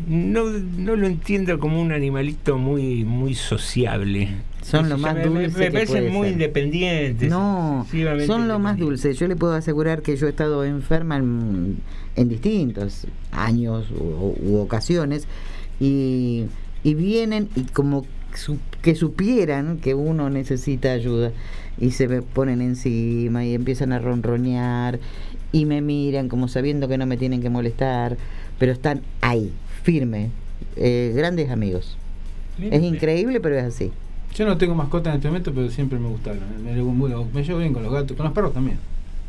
no, no lo entiendo como un animalito muy, muy sociable. Son lo más me- dulce Me, que parecen puede muy ser. independientes. No, son lo más dulce. Yo le puedo asegurar que yo he estado enferma en, en distintos años u, u ocasiones y, y vienen y como su- que supieran que uno necesita ayuda y se me ponen encima y empiezan a ronronear y me miran como sabiendo que no me tienen que molestar, pero están ahí, firme, eh, grandes amigos. Es increíble, pero es así. Yo no tengo mascota en este momento, pero siempre me gustaron. Me, llevo muy- me llevo bien con los gatos, con los perros también.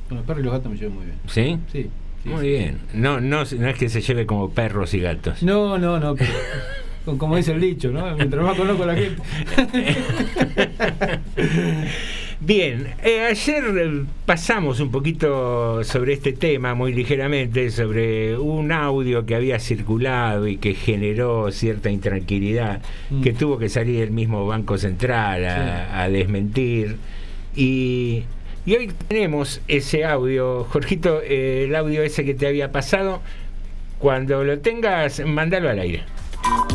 Con los perros y los gatos me llevo muy bien. ¿Sí? Sí. Sí, Muy sí. bien. No, no, no es que se lleve como perros y gatos. No, no, no, pero como dice el dicho, ¿no? Mientras más conozco a la gente. <laughs> Bien, eh, ayer eh, pasamos un poquito sobre este tema muy ligeramente, sobre un audio que había circulado y que generó cierta intranquilidad, Mm. que tuvo que salir el mismo Banco Central a, a desmentir. Y, y hoy tenemos ese audio, Jorgito, eh, el audio ese que te había pasado, cuando lo tengas, mándalo al aire.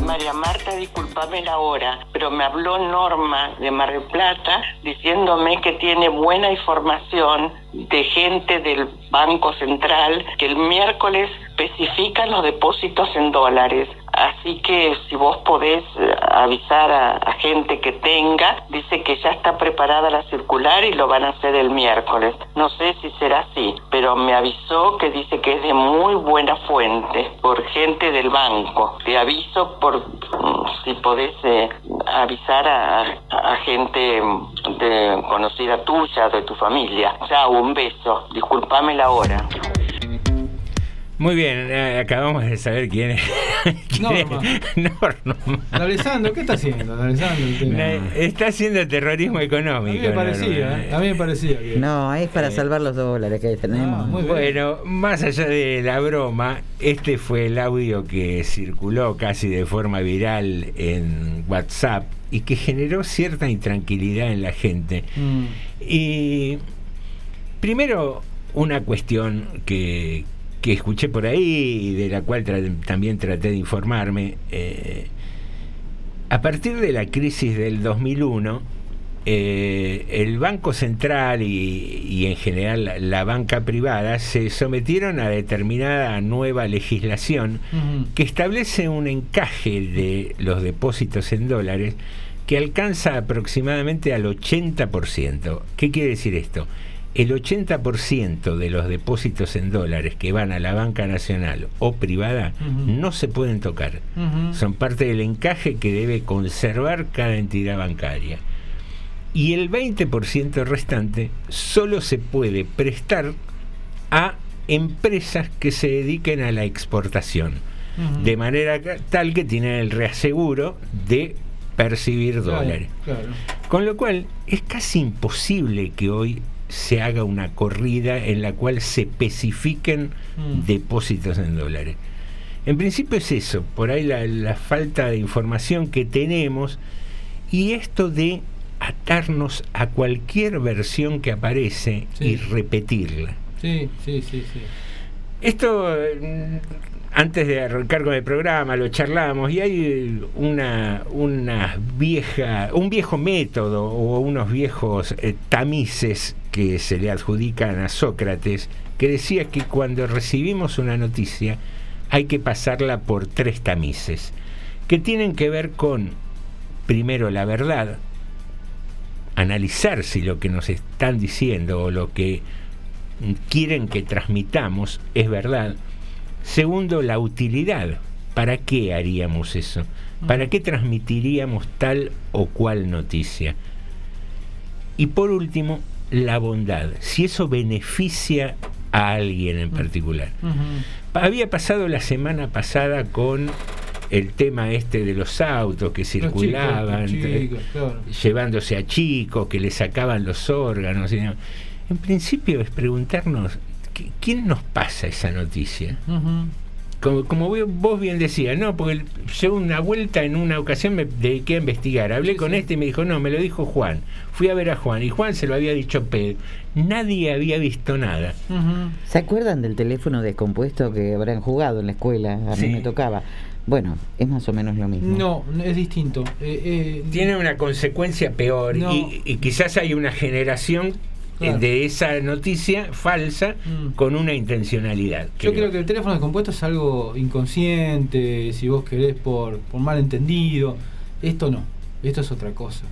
María Marta, discúlpame la hora, pero me habló Norma de Mar del Plata diciéndome que tiene buena información de gente del Banco Central que el miércoles especifican los depósitos en dólares. Así que si vos podés eh, avisar a, gente que tenga. Dice que ya está preparada la circular y lo van a hacer el miércoles. No sé si será así, pero me avisó que dice que es de muy buena fuente, por gente del banco. Te aviso por mm, si podés eh, avisar a gente mm, de, conocida tuya, de tu familia. Chao, un beso. Disculpame la hora. Muy bien, eh, acabamos de saber quién es. <laughs> quién es Norma. <laughs> Alessandro, ¿qué está haciendo? Alessandro? Eh, Está haciendo terrorismo a mí económico. me parecía, Norma. ¿eh? a mí me parecía que... No, es para salvar los dólares que tenemos. Bueno, más allá de la broma, este fue el audio que circuló casi de forma viral en WhatsApp y que generó cierta intranquilidad en la gente. Mm. Y primero, una cuestión que, que escuché por ahí y de la cual tra- también traté de informarme. eh, a partir de la crisis del 2001, eh, el Banco Central y, y en general la, la banca privada se sometieron a determinada nueva legislación que establece un encaje de los depósitos en dólares que alcanza aproximadamente al 80%. ¿Qué quiere decir esto? El 80% de los depósitos en dólares que van a la banca nacional o privada no se pueden tocar. Son parte del encaje que debe conservar cada entidad bancaria. Y el 20% restante solo se puede prestar a empresas que se dediquen a la exportación. De manera tal que tienen el reaseguro de percibir Claro, dólares. claro. Con lo cual es casi imposible que hoy se haga una corrida en la cual se especifiquen Mm. depósitos en dólares. En principio es eso, por ahí la, la falta de información que tenemos y esto de atarnos a cualquier versión que aparece y repetirla. Sí, sí, sí, sí. Esto, mm, antes de arrancar con el programa, lo charlamos y hay una, una vieja, un viejo método o unos viejos eh, tamices que se le adjudican a Sócrates, que decía que cuando recibimos una noticia hay que pasarla por tres tamices, que tienen que ver con, primero, la verdad, analizar si lo que nos están diciendo o lo que quieren que transmitamos es verdad. Segundo, la utilidad. ¿Para qué haríamos eso? ¿Para qué transmitiríamos tal o cual noticia? Y por último, la bondad. Si eso beneficia a alguien en particular. Había pasado la semana pasada con el tema este de los autos que circulaban, los chicos, claro. llevándose a chicos, que le sacaban los órganos. y. En principio es preguntarnos, ¿qui- ¿quién nos pasa esa noticia? Como, como vos- vos bien decías, no, porque yo una vuelta en una ocasión me dediqué a investigar. Hablé con este y me dijo, no, me lo dijo Juan. Fui a ver a Juan y Juan se lo había dicho Pedro. Nadie había visto nada. ¿Se acuerdan del teléfono descompuesto que habrán jugado en la escuela? A Sí. mí me tocaba. Bueno, es más o menos lo mismo. No, es distinto. Eh, eh, Tiene una consecuencia peor No. y, y quizás hay una generación Claro. de esa noticia falsa Mm. con una intencionalidad. Yo creo que el teléfono descompuesto es algo inconsciente, si vos querés por, por malentendido. Esto no, esto es otra cosa.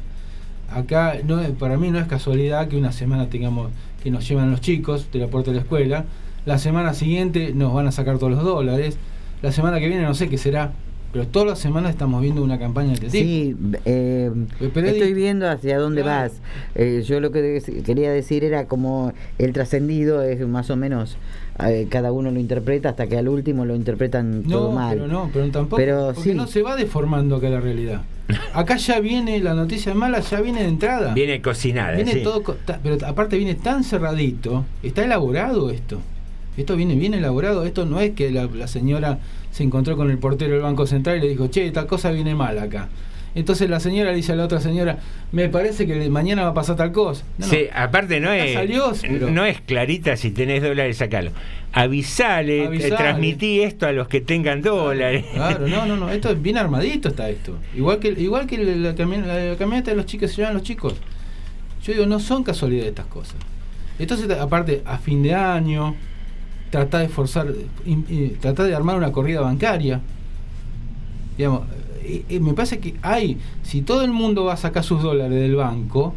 Acá no es- para mí no es casualidad que una semana tengamos que nos llevan los chicos de la puerta de la escuela, la semana siguiente nos van a sacar todos los dólares, la semana que viene no sé qué será, pero todas las semanas estamos viendo una campaña de este tipo. Sí, eh, estoy viendo hacia dónde vas. Eh, yo lo que quería decir era como el trascendido es más o menos eh, cada uno lo interpreta hasta que al último lo interpretan todo No, mal. pero no, pero tampoco, Pero porque sí. no se va deformando acá la realidad. Acá ya viene la noticia mala, ya viene de entrada. Viene cocinada. Viene sí. todo, pero aparte viene tan cerradito, está elaborado esto. Esto viene bien elaborado, esto no es que la, la señora se encontró con el portero del Banco Central y le dijo, che, esta cosa viene mal acá. Entonces la señora le dice a la otra señora, me parece que mañana va a pasar tal cosa. No, no. Sí, aparte no es, pero- no es clarita si tenés dólares, sacalo. Avisale, Avisale. eh, transmití esto a los que tengan dólares. Claro, no, no, no, esto es bien armadito está esto. Igual que igual que la, cami- la camioneta de los chicos se llevan los chicos. Yo digo, no son casualidades estas cosas. Entonces, aparte, a fin de año, tratar de forzar, eh, tratar de armar una corrida bancaria. Digamos, eh, eh, me parece que hay, si todo el mundo va a sacar sus dólares del banco,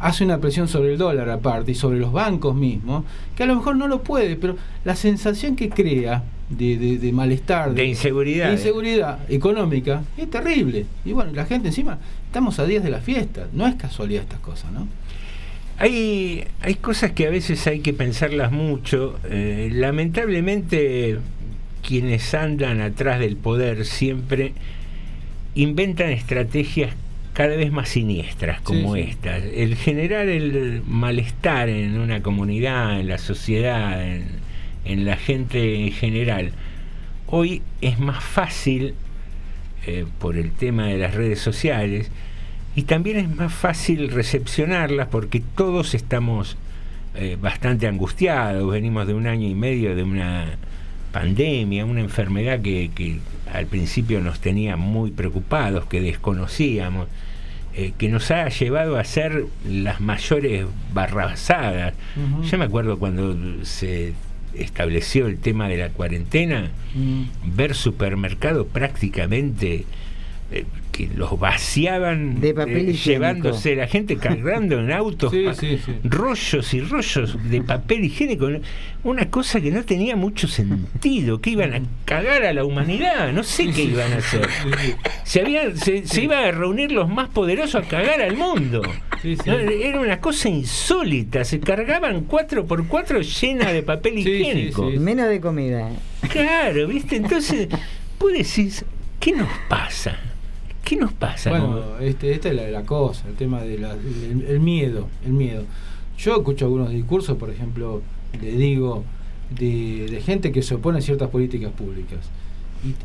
hace una presión sobre el dólar aparte y sobre los bancos mismos, que a lo mejor no lo puede, pero la sensación que crea de, de- de malestar, De inseguridad, de eh. inseguridad económica, es terrible. Y bueno, la gente encima, estamos a días de la fiesta, no es casualidad estas cosas, ¿no? Hay, hay cosas que a veces hay que pensarlas mucho. Eh, lamentablemente, quienes andan atrás del poder siempre inventan estrategias cada vez más siniestras como Sí, sí. esta. El generar el malestar en una comunidad, en la sociedad, en, en la gente en general. Hoy es más fácil eh, por el tema de las redes sociales y también es más fácil recepcionarlas porque todos estamos eh, bastante angustiados, venimos de un año y medio de una pandemia, una enfermedad que, que al principio nos tenía muy preocupados, que desconocíamos, eh, que nos ha llevado a hacer las mayores barrabasadas. Ujú. Yo me acuerdo cuando se estableció el tema de la cuarentena, Mm. ver supermercados prácticamente eh, que los vaciaban De papel eh, higiénico. llevándose la gente cargando en autos Sí, pa- sí, sí. rollos y rollos de papel higiénico una cosa que no tenía mucho sentido que iban a cagar a la humanidad no sé qué iban a hacer se, habían, se, se iban a reunir los más poderosos a cagar al mundo Sí, sí. No, era una cosa insólita se cargaban cuatro por cuatro llena de papel higiénico Menos de comida. Claro, ¿viste? Entonces, vos decís, ¿qué nos pasa? ¿Qué nos pasa? Bueno, este, esta es la, la cosa, el tema del el, el miedo, el miedo. Yo escucho algunos discursos, por ejemplo, le digo, de, de gente que se opone a ciertas políticas públicas.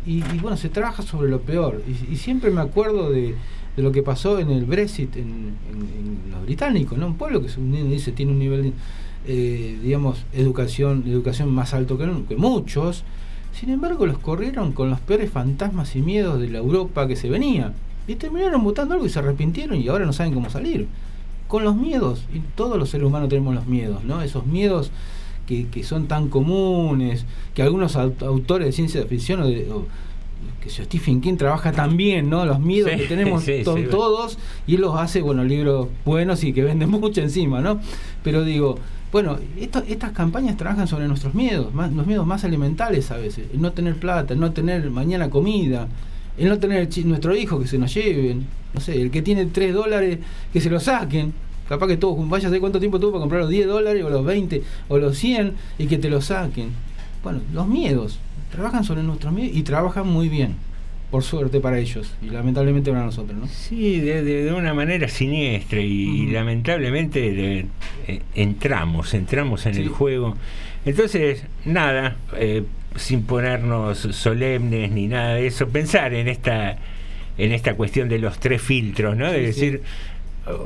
Y, y- y, bueno, se trabaja sobre lo peor. Y, y siempre me acuerdo de, de lo que pasó en el Brexit en, en- en los británicos, ¿no? Un pueblo que dice tiene un nivel, eh, digamos, educación, educación más alto que, que muchos. Sin embargo, los corrieron con los peores fantasmas y miedos de la Europa que se venía. Y terminaron votando algo y se arrepintieron y ahora no saben cómo salir. Con los miedos, y todos los seres humanos tenemos los miedos, ¿no? Esos miedos que, que son tan comunes, que algunos aut- autores de ciencia ficción o, de, o que Stephen King trabaja también, ¿no? Los miedos Sí, que tenemos <laughs> sí, sí. todos y él los hace, bueno, libros buenos y que venden <laughs> mucho encima, ¿no? Pero digo, bueno, esto- estas campañas trabajan sobre nuestros miedos, los miedos más elementales a veces, el no tener plata, el no tener mañana comida, el no tener nuestro hijo que se nos lleven, no sé, el que tiene 3 dólares que se lo saquen, capaz que todos, vaya a saber cuánto tiempo tuvo para comprar los 10 dólares o los 20 o los 100 y que te lo saquen. Bueno, los miedos, trabajan sobre nuestros miedos y trabajan muy bien, por suerte para ellos y lamentablemente para nosotros, ¿no? Sí, de, de- de una manera siniestra y, y lamentablemente de- eh, entramos, entramos en el juego. Entonces, nada, eh, sin ponernos solemnes ni nada de eso, pensar en esta en esta cuestión de los tres filtros, ¿no? De Sí, sí. decir,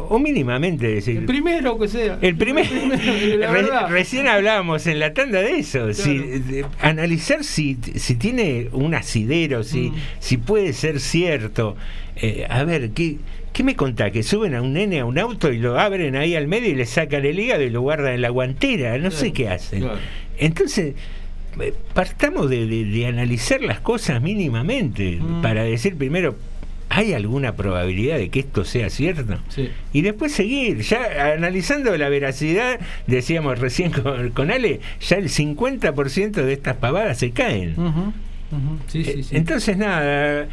o mínimamente decir... El primero que sea. El primer, <laughs> Re- verdad. recién hablábamos en la tanda de eso, si, de- analizar si, si tiene un asidero, si, Mm. si puede ser cierto. Eh, a ver, ¿qué, ¿qué me contá? Que suben a un nene a un auto y lo abren ahí al medio y le sacan el hígado y lo guardan en la guantera, no sé Claro, qué hacen. claro. Entonces, eh, partamos de, de- de analizar las cosas mínimamente Mm. para decir primero, ¿hay alguna probabilidad de que esto sea cierto? Sí. Y después seguir, ya analizando la veracidad, decíamos recién con, con Ale, ya el 50% de estas pavadas se caen. Sí, sí, sí. Entonces nada,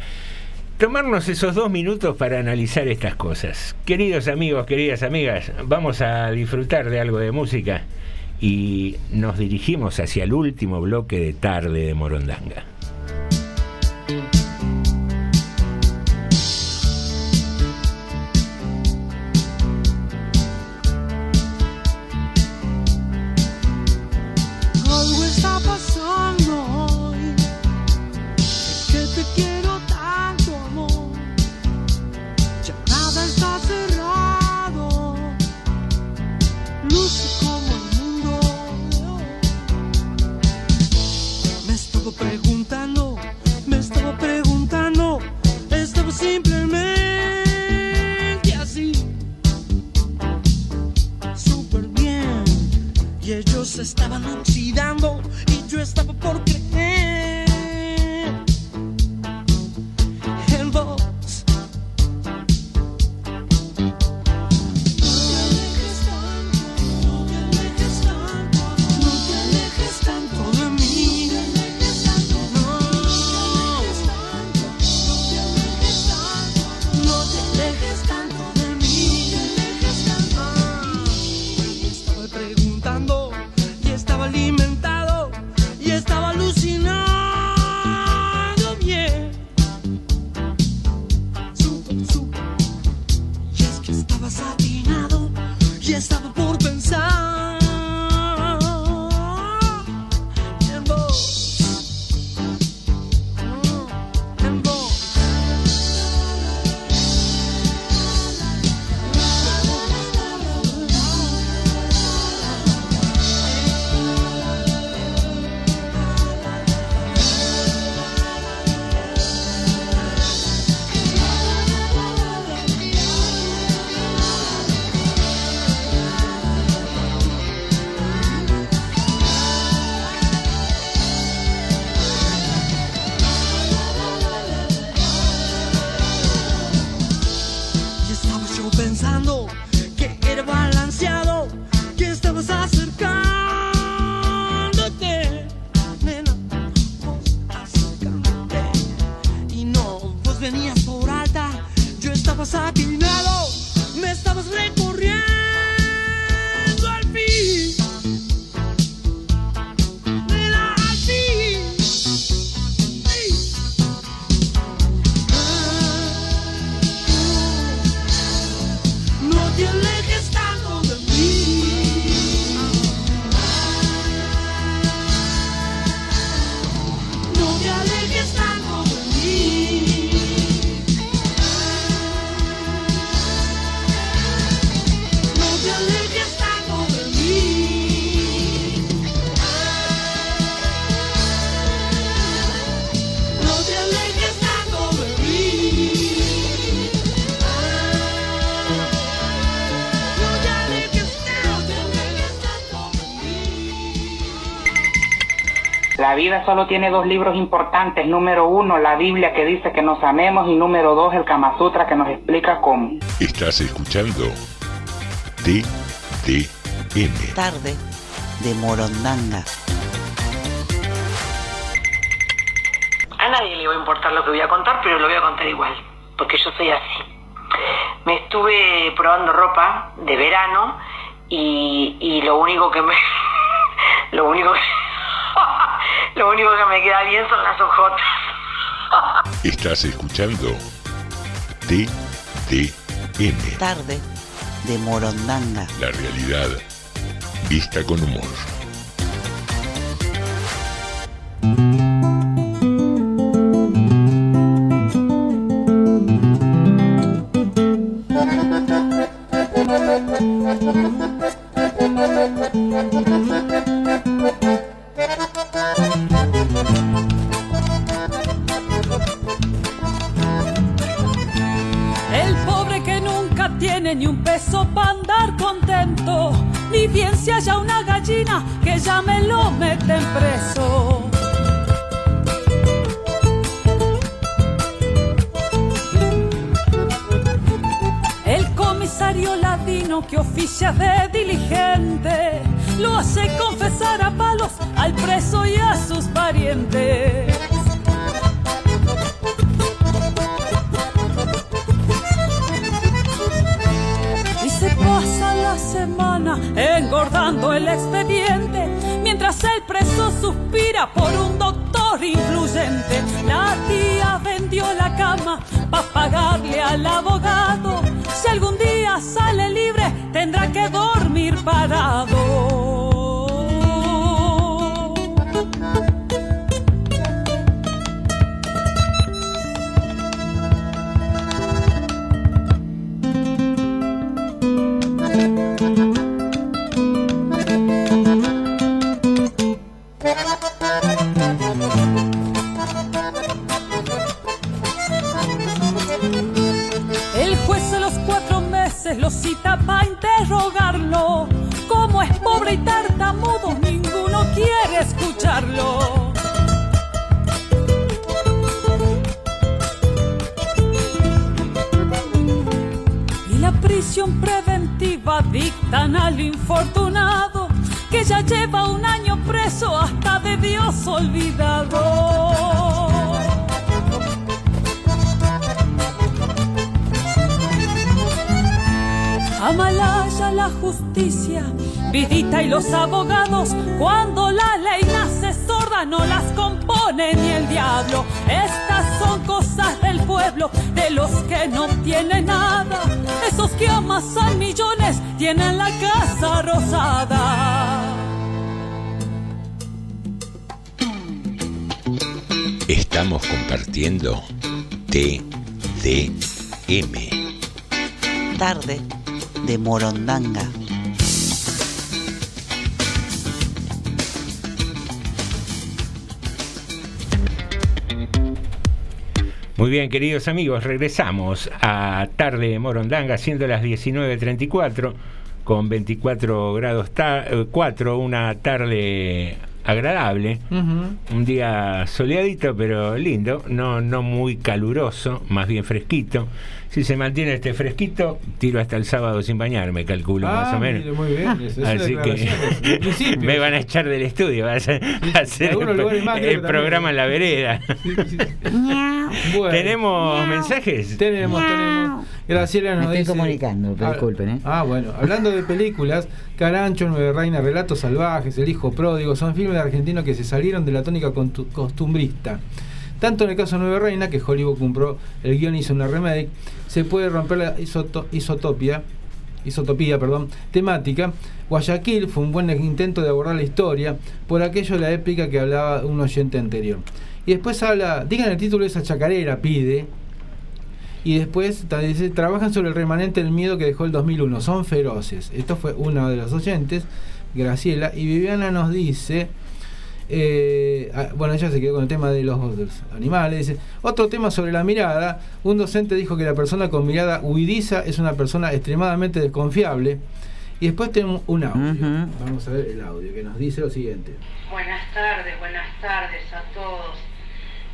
tomarnos esos dos minutos para analizar estas cosas. Queridos amigos, queridas amigas, vamos a disfrutar de algo de música y nos dirigimos hacia el último bloque de tarde de Morondanga. Estaban oxidando y yo estaba por solo tiene dos libros importantes. Número uno, la Biblia que dice que nos amemos y número dos, el Kama Sutra que nos explica cómo. Estás escuchando TDM. Tarde de Morondanga. A nadie le va a importar lo que voy a contar, pero lo voy a contar igual, porque yo soy así. Me estuve probando ropa de verano y, y lo único que me <laughs> lo único que lo único que me queda bien son las ojotas. <laughs> Estás escuchando TDM. Tarde de Morondanga. La realidad vista con humor. Por un doctor influyente. La tía vendió la cama para pagarle al abogado. Si algún día sale libre, tendrá que dormir parado. Cita para interrogarlo. Como es pobre y tartamudo, ninguno quiere escucharlo. Y la prisión preventiva dictan al infortunado que ya lleva un año preso hasta de Dios olvidado. Amalaya la justicia, Vidita y los abogados, cuando la ley nace sorda no las compone ni el diablo. Estas son cosas del pueblo, de los que no tienen nada. Esos que amasan millones tienen la casa rosada. Estamos compartiendo TDM. Tarde de Morondanga. Muy bien, queridos amigos, regresamos a Tarde de Morondanga, siendo las 19.34, con 24 grados 4, una tarde agradable, un día soleadito pero lindo, no, no muy caluroso, más bien fresquito. Si se mantiene este fresquito, tiro hasta el sábado sin bañarme, calculo Ah, más o menos. mire, muy bien, es Así que me van a echar del estudio, va a a algunos el, más, programa en la vereda. Bueno. ¿Tenemos mensajes? Tenemos, tenemos. Graciela nos Me estoy dice- comunicando, Ah, disculpen, ¿eh? Ah, bueno. Hablando de películas, Carancho, Nueve Reina, Relatos Salvajes, El Hijo Pródigo, son filmes argentinos que se salieron de la tónica costumbrista. Tanto en el caso de Nueve Reina, que Hollywood compró el guion y hizo una remake, se puede romper la isoto- isotopia, isotopía perdón, temática. Guayaquil fue un buen intento de abordar la historia, por aquello de la épica que hablaba un oyente anterior. Y después habla, digan el título de esa chacarera, pide, y después dice, trabajan sobre el remanente del miedo que dejó el 2001. Son feroces. Esto fue uno de los oyentes, Graciela. Y Viviana nos dice, eh, ah, bueno, ella se quedó con el tema de los, de los animales. Dice, otro tema sobre la mirada. Un docente dijo que la persona con mirada huidiza es una persona extremadamente desconfiable. Y después tenemos un audio. Vamos a ver el audio que nos dice lo siguiente. Buenas tardes, buenas tardes a todos.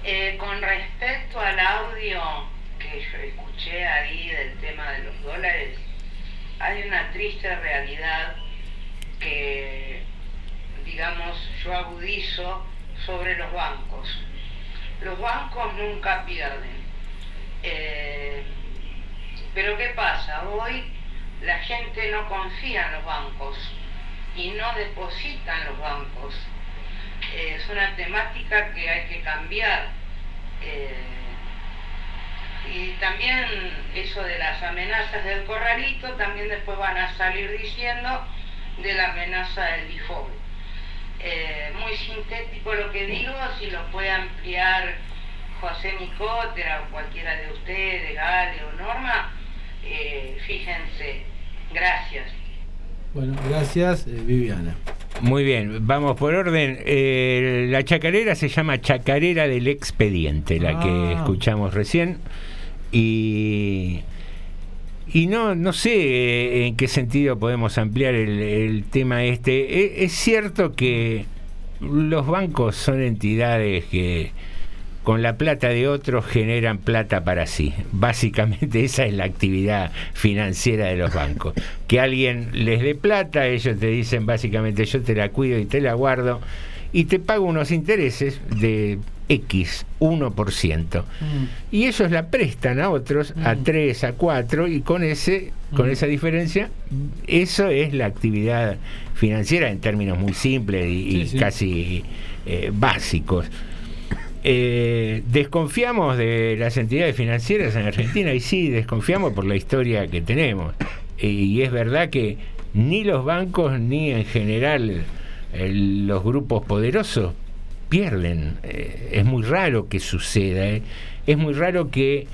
Eh, con respecto al audio que yo escuché ahí del tema de los dólares, hay una triste realidad que, digamos, yo agudizo sobre los bancos. Los bancos nunca pierden. Eh, pero ¿qué pasa? Hoy la gente no confía en los bancos y no deposita en los bancos. Eh, es una temática que hay que cambiar. Eh, y también eso de las amenazas del corralito, también después van a salir diciendo de la amenaza del default. Eh, muy sintético lo que digo, si lo puede ampliar José Nicotera o cualquiera de ustedes, Gale o Norma, eh, fíjense. Gracias. Bueno, gracias, eh, Viviana. Muy bien, vamos por orden. Eh, la chacarera se llama Chacarera del Expediente, la que Ah. escuchamos recién. Y, y no, no sé eh, en qué sentido podemos ampliar el, tema este. E- es cierto que los bancos son entidades que con la plata de otros generan plata para sí. Básicamente <laughs> esa es la actividad financiera de los bancos. Que alguien les dé plata, ellos te dicen básicamente yo te la cuido y te la guardo y te pago unos intereses de X, 1%. Y ellos la prestan a otros a 3, a 4 y con ese con Mm. esa diferencia eso es la actividad financiera en términos muy simples y, y Sí, sí. casi eh, básicos. Eh, desconfiamos de las entidades financieras en Argentina y sí, desconfiamos por la historia que tenemos. Eh, y es verdad que ni los bancos ni en general eh, los grupos poderosos pierden. Eh, es muy raro que suceda. eh. Es muy raro que,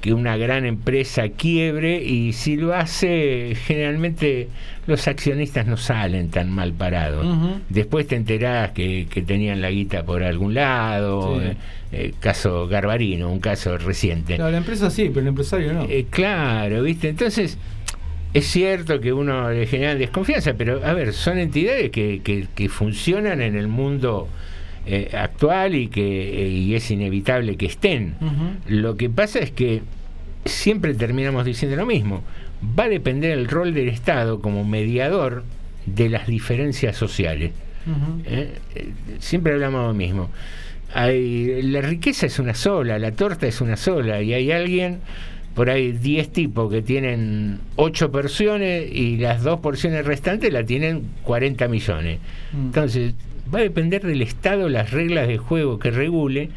que una gran empresa quiebre y si lo hace, generalmente los accionistas no salen tan mal parados. Después te enterás que, que tenían la guita por algún lado. Sí. eh, eh, caso Garbarino, un caso reciente. La empresa sí, pero el empresario no. Claro, ¿viste? Entonces, es cierto que uno le genera desconfianza, pero a ver, son entidades que, que, que funcionan en el mundo eh, actual y que eh, y es inevitable que estén. Lo que pasa es que siempre terminamos diciendo lo mismo. Va a depender el rol del Estado como mediador de las diferencias sociales. ¿eh? Eh, Siempre hablamos lo mismo. Hay, la riqueza es una sola, la torta es una sola, y hay alguien, por ahí 10 tipos que tienen 8 porciones y las dos porciones restantes la tienen 40 millones. Mm. Entonces, va a depender del Estado las reglas de juego que regule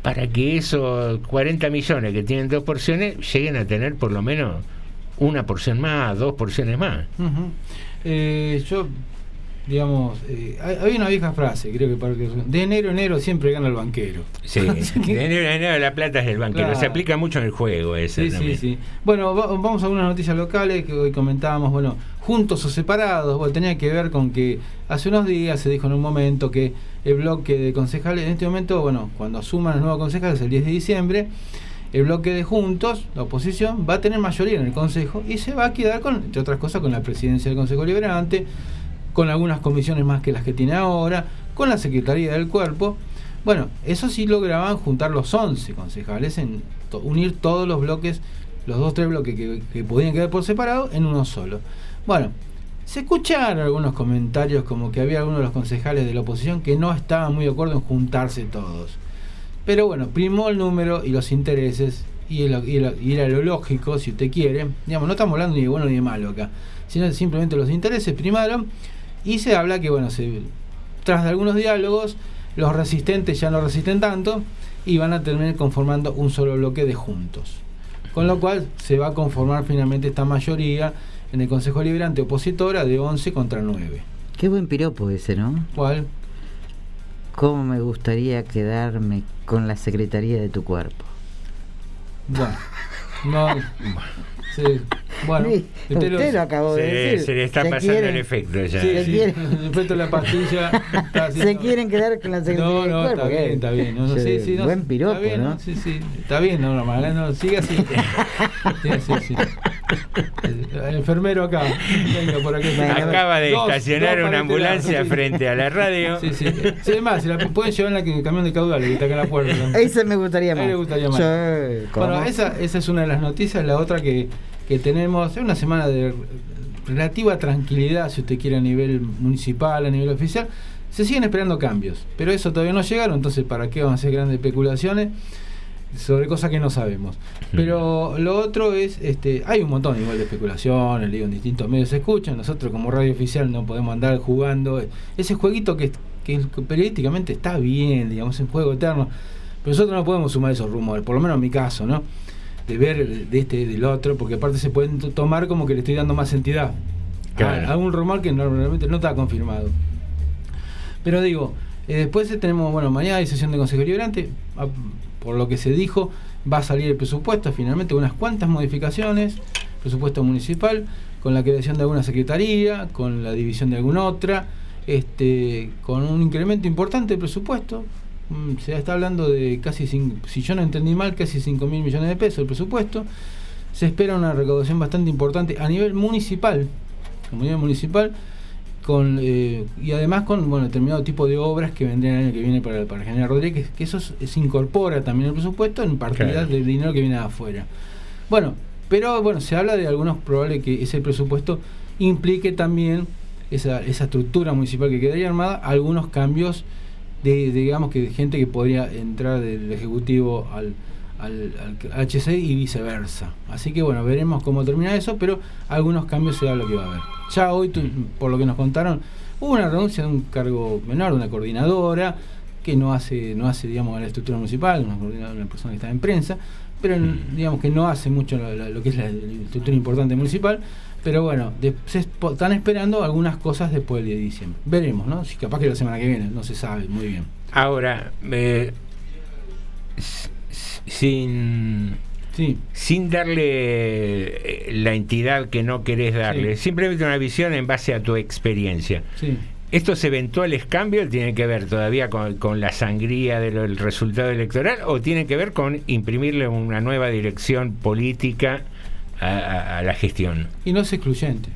para que esos 40 millones que tienen dos porciones lleguen a tener por lo menos una porción más, dos porciones más. Eh, yo, digamos, eh, hay, hay una vieja frase, creo que para que de enero a enero siempre gana el banquero. Sí, <laughs> de enero a enero la plata es del banquero. Claro. Se aplica mucho en el juego ese Sí, sí, sí. Bueno, va- vamos a algunas noticias locales que hoy comentábamos, bueno, juntos o separados, bueno, tenía que ver con que hace unos días se dijo en un momento que el bloque de concejales, en este momento, bueno, cuando asuman los nuevos concejales el 10 de diciembre, el bloque de Juntos, la oposición, va a tener mayoría en el Consejo y se va a quedar con, entre otras cosas, con la presidencia del Consejo Liberante, con algunas comisiones más que las que tiene ahora, con la Secretaría del Cuerpo. Bueno, eso sí lograban juntar los 11 concejales, en unir todos los bloques, los dos, tres bloques que, que podían quedar por separado, en uno solo. Bueno, se escucharon algunos comentarios como que había algunos de los concejales de la oposición que no estaban muy de acuerdo en juntarse todos. Pero bueno, primó el número y los intereses, y, y era lo lógico, si usted quiere. Digamos, no estamos hablando ni de bueno ni de malo acá, sino simplemente los intereses primaron, y se habla que, bueno, se, tras de algunos diálogos, los resistentes ya no resisten tanto, y van a terminar conformando un solo bloque de juntos. Con lo cual se va a conformar finalmente esta mayoría en el Consejo Liberante opositora de 11 contra 9. Qué buen piropo ese, ¿no? ¿Cuál? ¿Cómo me gustaría quedarme con la secretaría de tu cuerpo? Bueno, no. <laughs> Sí, bueno, usted lo acabó de Se, decir. se le está Se pasando quieren- el efecto ya. Sí, Se sí, quiere- <laughs> el efecto de la pastilla. <laughs> está Se quieren quedar con la secretaría No, del no, cuerpo. está bien, está bien. No, no, sí, sí, no, buen piropo, está bien, ¿no? Sí, sí, está bien, no, no, Magdalena, no, sigue así. <laughs> Sí, sí, sí. El enfermero acá, venga por aquí. Acaba de Dos, estacionar dos una ambulancia sí. frente a la radio. Sí, sí. Sí, es más, si la pueden llevar en la que- camión de caudales que está acá en la puerta. Ese me gustaría A más. él le gustaría más. Bueno, esa, esa es una de las noticias. La otra que, que tenemos es una semana de relativa tranquilidad, si usted quiere, a nivel municipal, a nivel oficial. Se siguen esperando cambios, pero eso todavía no llegaron, entonces ¿para qué van a hacer grandes especulaciones sobre cosas que no sabemos? Pero lo otro es, este, hay un montón igual de especulaciones, digo, en distintos medios se escuchan, nosotros como radio oficial no podemos andar jugando ese jueguito que, que periodísticamente está bien, digamos, es un juego eterno, pero nosotros no podemos sumar esos rumores, por lo menos en mi caso, ¿no? De ver de este, del otro, porque aparte se pueden to- tomar como que le estoy dando más entidad Claro. a, a un rumor que normalmente no está confirmado. Pero digo, eh, después tenemos, bueno, mañana hay sesión de Consejo Liberante, a- por lo que se dijo, va a salir el presupuesto, finalmente unas cuantas modificaciones, presupuesto municipal, con la creación de alguna secretaría, con la división de alguna otra, este, con un incremento importante de presupuesto. Mm, Se está hablando de casi, si yo no entendí mal, casi 5 mil millones de pesos el presupuesto. Se espera una recaudación bastante importante a nivel municipal, comunidad municipal, con eh, y además con bueno determinado tipo de obras que vendrían el año que viene para, para el General Rodríguez, que eso se incorpora también al presupuesto en partida Claro. del dinero que viene de afuera. Bueno, pero bueno, se habla de algunos probable que ese presupuesto implique también esa, esa estructura municipal que quedaría armada, algunos cambios de, de, digamos que gente que podría entrar del Ejecutivo al, al, al HC y viceversa. Así que bueno, veremos cómo termina eso, pero algunos cambios se habla que va a haber. Ya hoy, por lo que nos contaron, hubo una renuncia de un cargo menor, de una coordinadora, que no hace, no hace digamos, la estructura municipal, una, coordinadora, una persona que está en prensa, pero digamos que no hace mucho lo que es la, la estructura importante municipal. Pero bueno, de- se están esperando algunas cosas después del 10 de diciembre. Veremos, ¿no? Si capaz que la semana que viene, no se sabe muy bien. Ahora, eh, sin, sin darle eh, la entidad que no querés darle, simplemente una visión en base a tu experiencia. Sí. ¿Estos eventuales cambios tienen que ver todavía con, con la sangría del del resultado electoral o tienen que ver con imprimirle una nueva dirección política a, a- a la gestión? Y no es excluyente.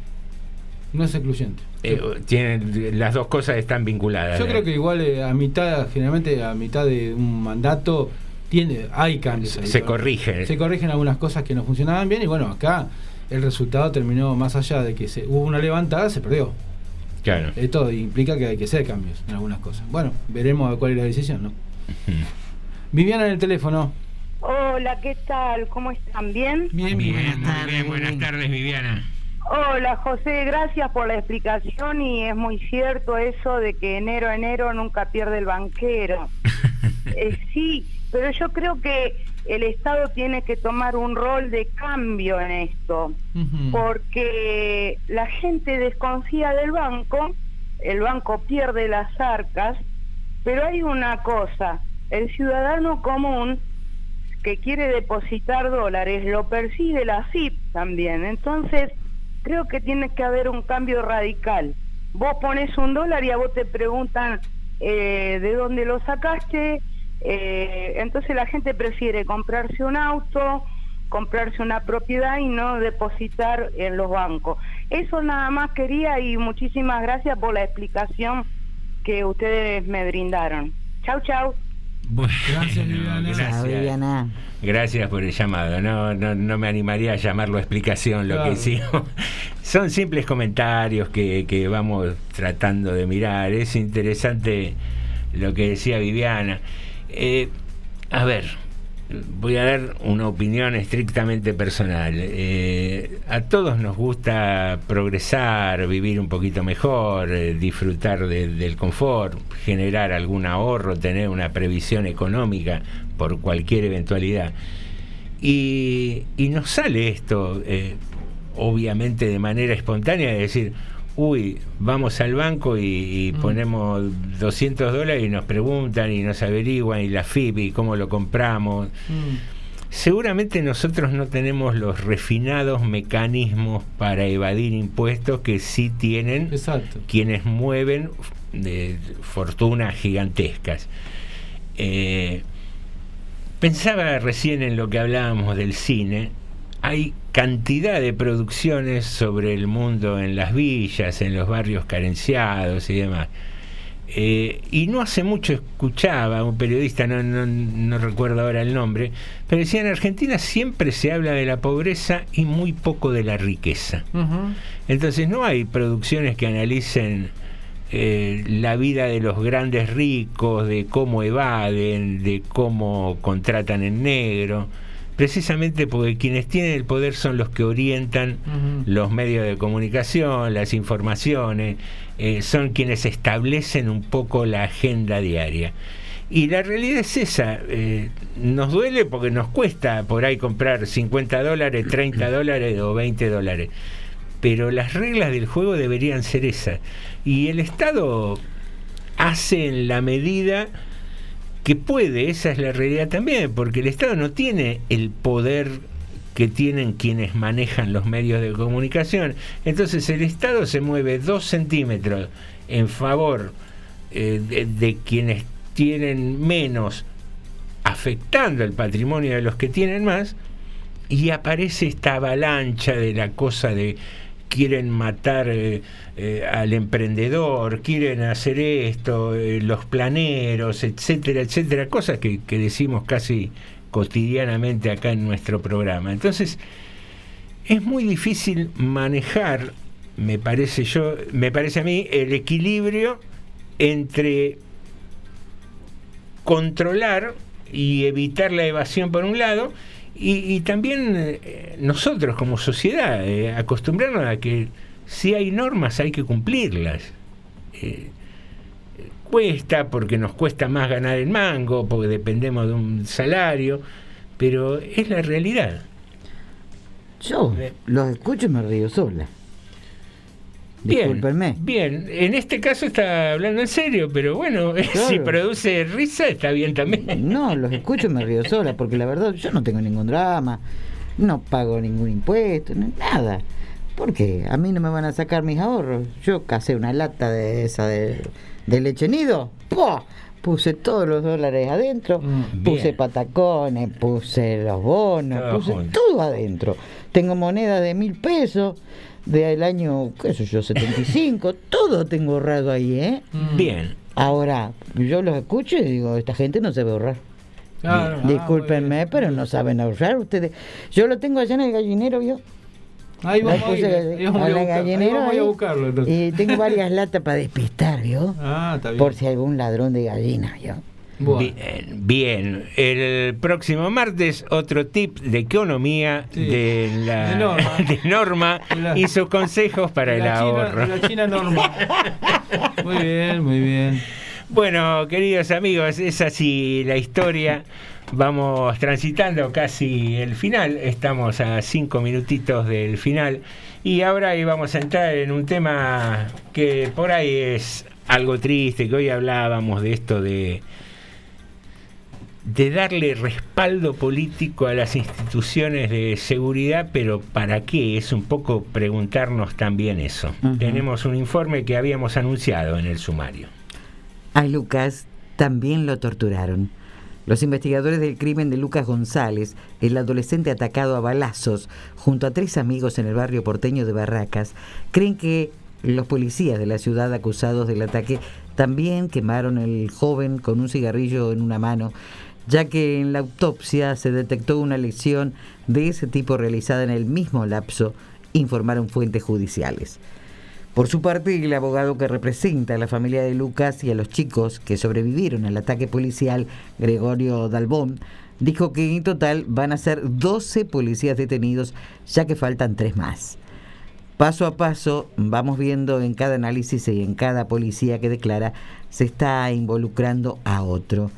No es excluyente. Eh, tienen, las dos cosas están vinculadas. Yo creo que igual eh, a mitad, generalmente a mitad de un mandato, tiene, hay cambios. Se- ahí. se corrigen. Se corrigen algunas cosas que no funcionaban bien y bueno, acá el resultado terminó más allá de que se, hubo una levantada, se perdió. Claro. Esto implica que hay que hacer cambios en algunas cosas. Bueno, veremos cuál es la decisión, ¿no? Viviana en el teléfono. Hola, ¿qué tal? ¿Cómo están? ¿Bien? Bien, bien, muy bien. Buenas tardes, Viviana. Hola José, gracias por la explicación y es muy cierto eso de que enero enero nunca pierde el banquero. <laughs> Eh, sí, pero yo creo que el Estado tiene que tomar un rol de cambio en esto, porque la gente desconfía del banco, el banco pierde las arcas, pero hay una cosa, el ciudadano común que quiere depositar dólares lo percibe la FIP también, entonces creo que tiene que haber un cambio radical. Vos pones un dólar y a vos te preguntan eh, de dónde lo sacaste, eh, entonces la gente prefiere comprarse un auto, comprarse una propiedad y no depositar en los bancos. Eso nada más quería y muchísimas gracias por la explicación que ustedes me brindaron. Chau, chau. Bueno, Gracias, Viviana. gracias. Viviana. Gracias por el llamado. No, no, no me animaría a llamarlo explicación lo Claro. que hicimos. <laughs> Son simples comentarios que, que vamos tratando de mirar. Es interesante lo que decía Viviana. Eh, a ver, voy a dar una opinión estrictamente personal. Eh, a todos nos gusta progresar, vivir un poquito mejor, eh, disfrutar de- del confort, generar algún ahorro, tener una previsión económica por cualquier eventualidad. Y, y nos sale esto, eh, obviamente de manera espontánea, de decir, uy, vamos al banco y, y ponemos 200 dólares y nos preguntan y nos averiguan y la FIP y cómo lo compramos. Seguramente nosotros no tenemos los refinados mecanismos para evadir impuestos que sí tienen quienes mueven de fortunas gigantescas. Eh, pensaba recién en lo que hablábamos del cine. Hay cantidad de producciones sobre el mundo en las villas, en los barrios carenciados y demás. Eh, y no hace mucho escuchaba a un periodista, no, no, no recuerdo ahora el nombre, pero decía en Argentina siempre se habla de la pobreza y muy poco de la riqueza. Entonces no hay producciones que analicen eh, la vida de los grandes ricos, de cómo evaden, de cómo contratan en negro, precisamente porque quienes tienen el poder son los que orientan los medios de comunicación, las informaciones, eh, son quienes establecen un poco la agenda diaria. Y la realidad es esa, eh, nos duele porque nos cuesta por ahí comprar 50 dólares, 30 <clears throat> dólares o 20 dólares. Pero las reglas del juego deberían ser esas. Y el Estado hace en la medida que puede, esa es la realidad también, porque el Estado no tiene el poder que tienen quienes manejan los medios de comunicación. Entonces el Estado se mueve dos centímetros en favor eh, de, de quienes tienen menos, afectando el patrimonio de los que tienen más, y aparece esta avalancha de la cosa de quieren matar eh, eh, al emprendedor, quieren hacer esto, eh, los planeros, etcétera, etcétera, cosas que, que decimos casi cotidianamente acá en nuestro programa. Entonces, es muy difícil manejar, me parece yo, me parece a mí, el equilibrio entre controlar y evitar la evasión por un lado, y, y también eh, nosotros como sociedad, eh, acostumbrarnos a que si hay normas hay que cumplirlas. Eh, cuesta porque nos cuesta más ganar el mango, porque dependemos de un salario, pero es la realidad. Yo los escucho y me río sola. Bien, Discúlpenme. bien, en este caso está hablando en serio, pero bueno, <laughs> si produce risa está bien también. No, los escucho y me río sola, porque la verdad yo no tengo ningún drama, no pago ningún impuesto, nada. Porque a mí no me van a sacar mis ahorros. Yo casé una lata de esa de, de leche nido, puse todos los dólares adentro, puse bien. patacones, puse los bonos, Todo puse junto. todo adentro. Tengo monedas de mil pesos del año, qué sé yo, 75, <laughs> todo tengo ahorrado ahí, ¿eh? Bien. Ahora, yo los escucho y digo, esta gente no sabe ahorrar. Claro. Di- Discúlpenme, pero no saben ahorrar ustedes. Yo lo tengo allá en el gallinero, ¿vio? Ahí vamos a ir, ahí vamos a buscar- ahí gallinero vamos a ir a ahí, buscarlo, entonces. Y tengo varias latas para despistar, ¿vio? <laughs> Ah, está bien. Por si algún ladrón de gallinas, Bien, bien. El próximo martes otro tip de economía de, la, de Norma. <laughs> de Norma y sus consejos para el China- ahorro. la China Norma. <laughs> Muy bien, muy bien. Bueno, queridos amigos, es así la historia. Vamos transitando casi el final, estamos a cinco minutitos del final y ahora ahí vamos a entrar en un tema que por ahí es algo triste, que hoy hablábamos de esto de, de darle respaldo político a las instituciones de seguridad, pero ¿para qué? Es un poco preguntarnos también eso. Tenemos un informe que habíamos anunciado en el sumario. A Lucas también lo torturaron. Los investigadores del crimen de Lucas González, el adolescente atacado a balazos junto a tres amigos en el barrio porteño de Barracas, creen que los policías de la ciudad acusados del ataque también quemaron al joven con un cigarrillo en una mano, ya que en la autopsia se detectó una lesión de ese tipo realizada en el mismo lapso, informaron fuentes judiciales. Por su parte, el abogado que representa a la familia de Lucas y a los chicos que sobrevivieron al ataque policial, Gregorio Dalbón, dijo que en total van a ser 12 policías detenidos, ya que faltan tres más. Paso a paso, vamos viendo en cada análisis y en cada policía que declara, se está involucrando a otro.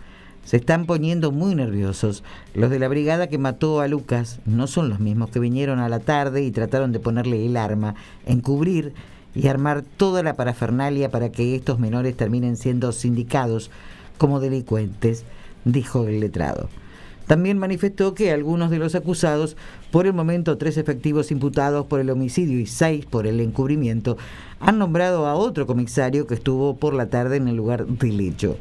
Se están poniendo muy nerviosos. Los de la brigada que mató a Lucas no son los mismos que vinieron a la tarde y trataron de ponerle el arma, encubrir y armar toda la parafernalia para que estos menores terminen siendo sindicados como delincuentes, dijo el letrado. También manifestó que algunos de los acusados, por el momento tres efectivos imputados por el homicidio y seis por el encubrimiento, han nombrado a otro comisario que estuvo por la tarde en el lugar del hecho.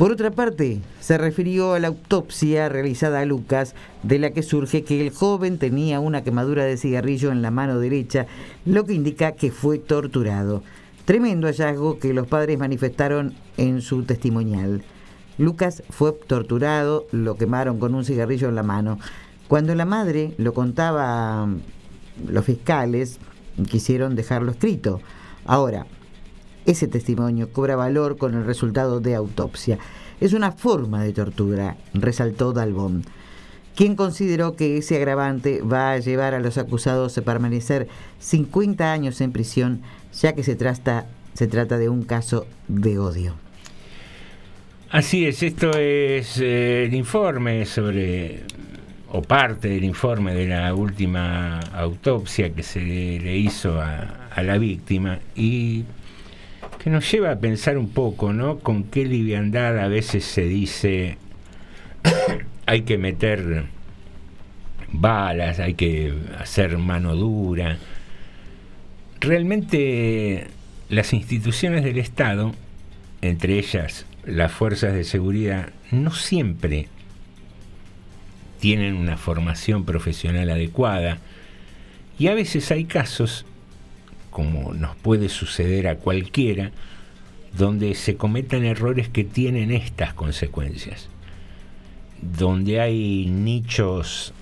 Por otra parte, se refirió a la autopsia realizada a Lucas, de la que surge que el joven tenía una quemadura de cigarrillo en la mano derecha, lo que indica que fue torturado. Tremendo hallazgo que los padres manifestaron en su testimonial. Lucas fue torturado, lo quemaron con un cigarrillo en la mano. Cuando la madre lo contaba los fiscales, quisieron dejarlo escrito. Ahora, ese testimonio cobra valor con el resultado de autopsia. Es una forma de tortura, resaltó Dalbón, quien consideró que ese agravante va a llevar a los acusados a permanecer 50 años en prisión, ya que se trata, se trata de un caso de odio. Así es, esto es eh, el informe sobre, o parte del informe de la última autopsia que se le hizo a, a la víctima y que nos lleva a pensar un poco, ¿no? Con qué liviandad a veces se dice <coughs> hay que meter balas, hay que hacer mano dura. Realmente las instituciones del Estado, entre ellas las fuerzas de seguridad, no siempre tienen una formación profesional adecuada y a veces hay casos como nos puede suceder a cualquiera, donde se cometan errores que tienen estas consecuencias, donde hay nichos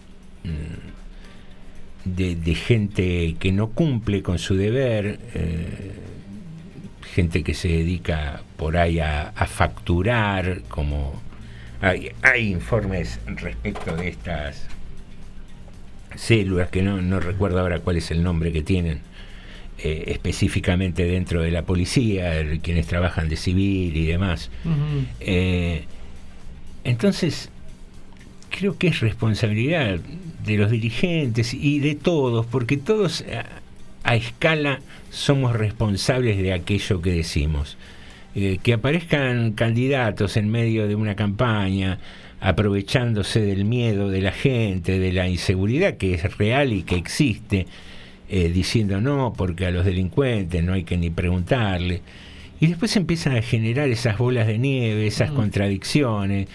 mm, de, gente que no cumple con su deber, eh, gente que se dedica por ahí a, a facturar, como hay, hay informes respecto de estas células que no, no recuerdo ahora cuál es el nombre que tienen eh, específicamente dentro de la policía, el- quienes trabajan de civil y demás. Eh, entonces, creo que es responsabilidad de los dirigentes y de todos, porque todos a, a escala somos responsables de aquello que decimos. Eh, que aparezcan candidatos en medio de una campaña, aprovechándose del miedo de la gente, de la inseguridad que es real y que existe, eh, diciendo no, porque a los delincuentes no hay que ni preguntarle. Y después empiezan a generar esas bolas de nieve, esas contradicciones,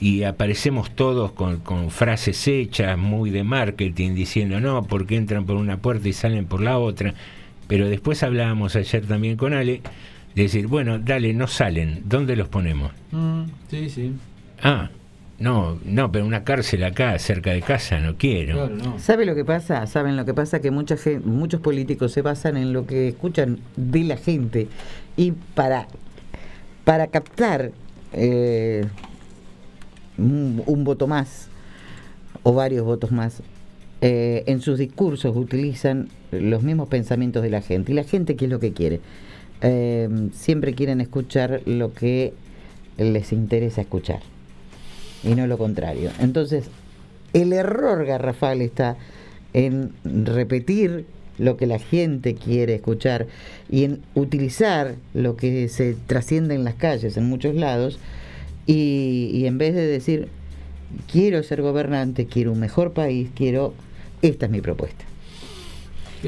y aparecemos todos con, con frases hechas, muy de marketing, diciendo no, porque entran por una puerta y salen por la otra. Pero después hablábamos ayer también con Ale, de decir, bueno, dale, no salen, ¿dónde los ponemos? Mm, sí, sí. Ah, no, no, pero una cárcel acá, cerca de casa, no quiero. ¿Sabe lo que pasa? ¿Saben lo que pasa? Que mucha muchos políticos se basan en lo que escuchan de la gente y para, para captar eh, un, un voto más o varios votos más, eh, en sus discursos utilizan los mismos pensamientos de la gente. ¿Y la gente qué es lo que quiere? Eh, siempre quieren escuchar lo que les interesa escuchar y no lo contrario. Entonces, el error garrafal está en repetir lo que la gente quiere escuchar y en utilizar lo que se trasciende en las calles en muchos lados y, y en vez de decir quiero ser gobernante, quiero un mejor país, quiero esta es mi propuesta.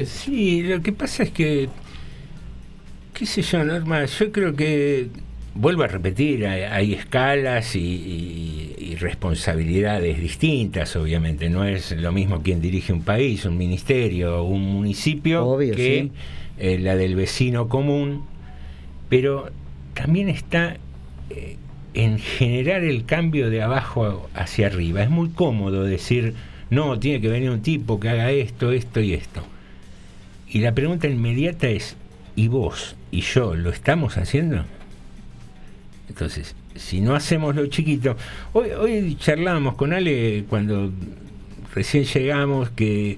Sí, lo que pasa es que, qué sé yo, Norma, yo creo que, vuelvo a repetir, hay, hay escalas y, y- y responsabilidades distintas, obviamente. No es lo mismo quien dirige un país, un ministerio, un municipio, que sí. eh, la del vecino común, pero también está eh, en generar el cambio de abajo hacia arriba. Es muy cómodo decir, no, tiene que venir un tipo que haga esto, esto y esto. Y la pregunta inmediata es, ¿y vos y yo lo estamos haciendo? Entonces, si no hacemos lo chiquito, hoy, hoy charlábamos con Ale cuando recién llegamos que eh,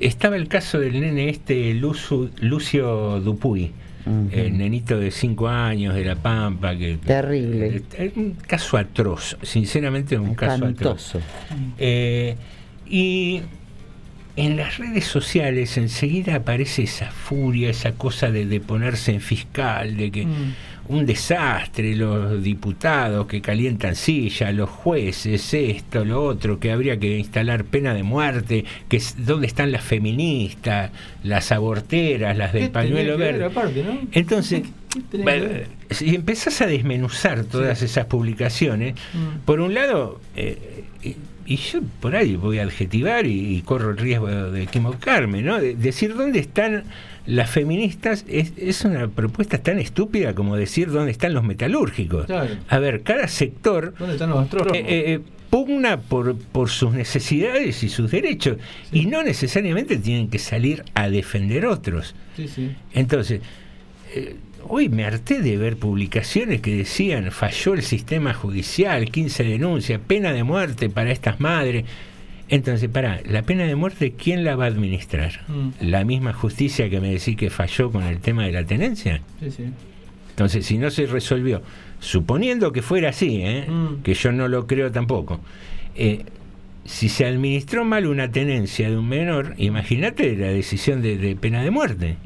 estaba el caso del nene este Lucio, Lucio Dupuy, el nenito de 5 años de La Pampa, que Terrible. es un caso atroz, sinceramente es un caso atroz. Eh, y en las redes sociales enseguida aparece esa furia, esa cosa de, de ponerse en fiscal, de que un desastre, los diputados que calientan sillas, los jueces, esto, lo otro, que habría que instalar pena de muerte, que es- dónde están las feministas, las aborteras, las del ¿Qué tenía pañuelo verde. no? Entonces, bueno, si empezás a desmenuzar todas esas publicaciones, Mm. por un lado, eh, y, y yo por ahí voy a adjetivar y, y corro el riesgo de equivocarme, ¿no? De- decir dónde están las feministas es, es una propuesta tan estúpida como decir dónde están los metalúrgicos. Claro. A ver, cada sector ¿Dónde están los astrónomos? eh, eh, eh, pugna por, por sus necesidades y sus derechos y no necesariamente tienen que salir a defender otros. Sí, sí. Entonces, eh, hoy me harté de ver publicaciones que decían falló el sistema judicial, 15 denuncias, pena de muerte para estas madres. Entonces, para, la pena de muerte, ¿quién la va a administrar? Mm. ¿La misma justicia que me decís que falló con el tema de la tenencia? Sí, sí. Entonces, si no se resolvió, suponiendo que fuera así, ¿eh? Mm. que yo no lo creo tampoco, eh, si se administró mal una tenencia de un menor, imagínate la decisión de, de pena de muerte.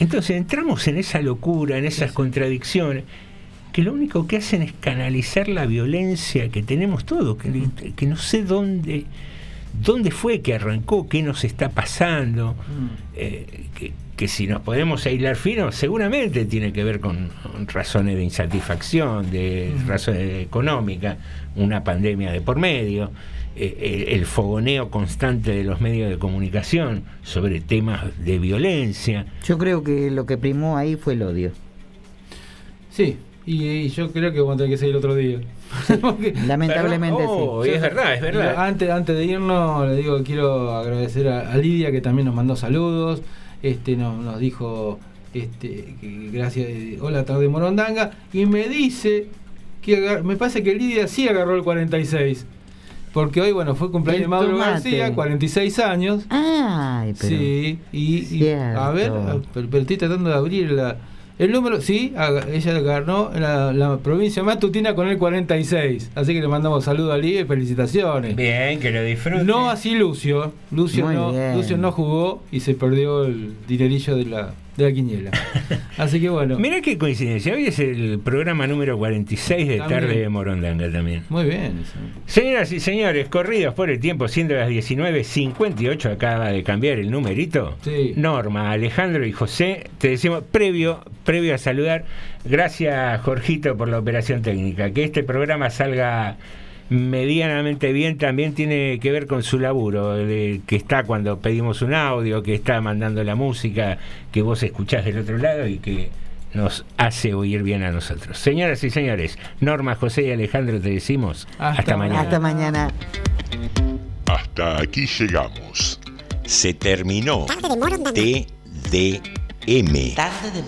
Entonces entramos en esa locura, en esas contradicciones, que lo único que hacen es canalizar la violencia que tenemos todos, que, que no sé dónde, dónde fue que arrancó, qué nos está pasando, eh, que, que si nos podemos aislar fino, seguramente tiene que ver con razones de insatisfacción, de razones económicas, una pandemia de por medio, eh, el, el fogoneo constante de los medios de comunicación sobre temas de violencia. Yo creo que lo que primó ahí fue el odio. Sí, y, y yo creo que vamos a tener que seguir otro día. <laughs> Porque- Lamentablemente Oh, sí. es verdad, es verdad. Antes, antes de irnos, le digo, quiero agradecer a, a Lidia que también nos mandó saludos. Este nos, nos dijo este que gracias, eh, hola tarde Morondanga, y me dice que agar- me parece que Lidia sí agarró el 46. Porque hoy, bueno, fue cumpleaños de Mauro. García, 46 años. Ay, pero. Sí, y, a ver, pero, pero estoy tratando de abrir la, el número. Sí, ella ganó la, la provincia matutina con el 46. Así que le mandamos saludos a Lidia y felicitaciones. Bien, que lo disfruten. No así Lucio. Lucio Muy no, bien. Lucio no jugó y se perdió el dinerillo de la, de la quiniela. <laughs> Así que bueno. Mirá qué coincidencia, hoy es el programa número 46 de También. Tarde de Morondanga también. Muy bien. eso. Señoras y señores, corridos por el tiempo, siendo las 19.58, acaba de cambiar el numerito. Sí. Norma, Alejandro y José, te decimos previo, previo a saludar, gracias Jorgito por la operación técnica. Que este programa salga medianamente bien también tiene que ver con su laburo, de- que está cuando pedimos un audio, que está mandando la música que vos escuchás del otro lado y que nos hace oír bien a nosotros. Señoras y señores, Norma, José y Alejandro te decimos hasta, mañana. Hasta mañana. Hasta aquí llegamos. Se terminó Tarde de. TDM. Tarde de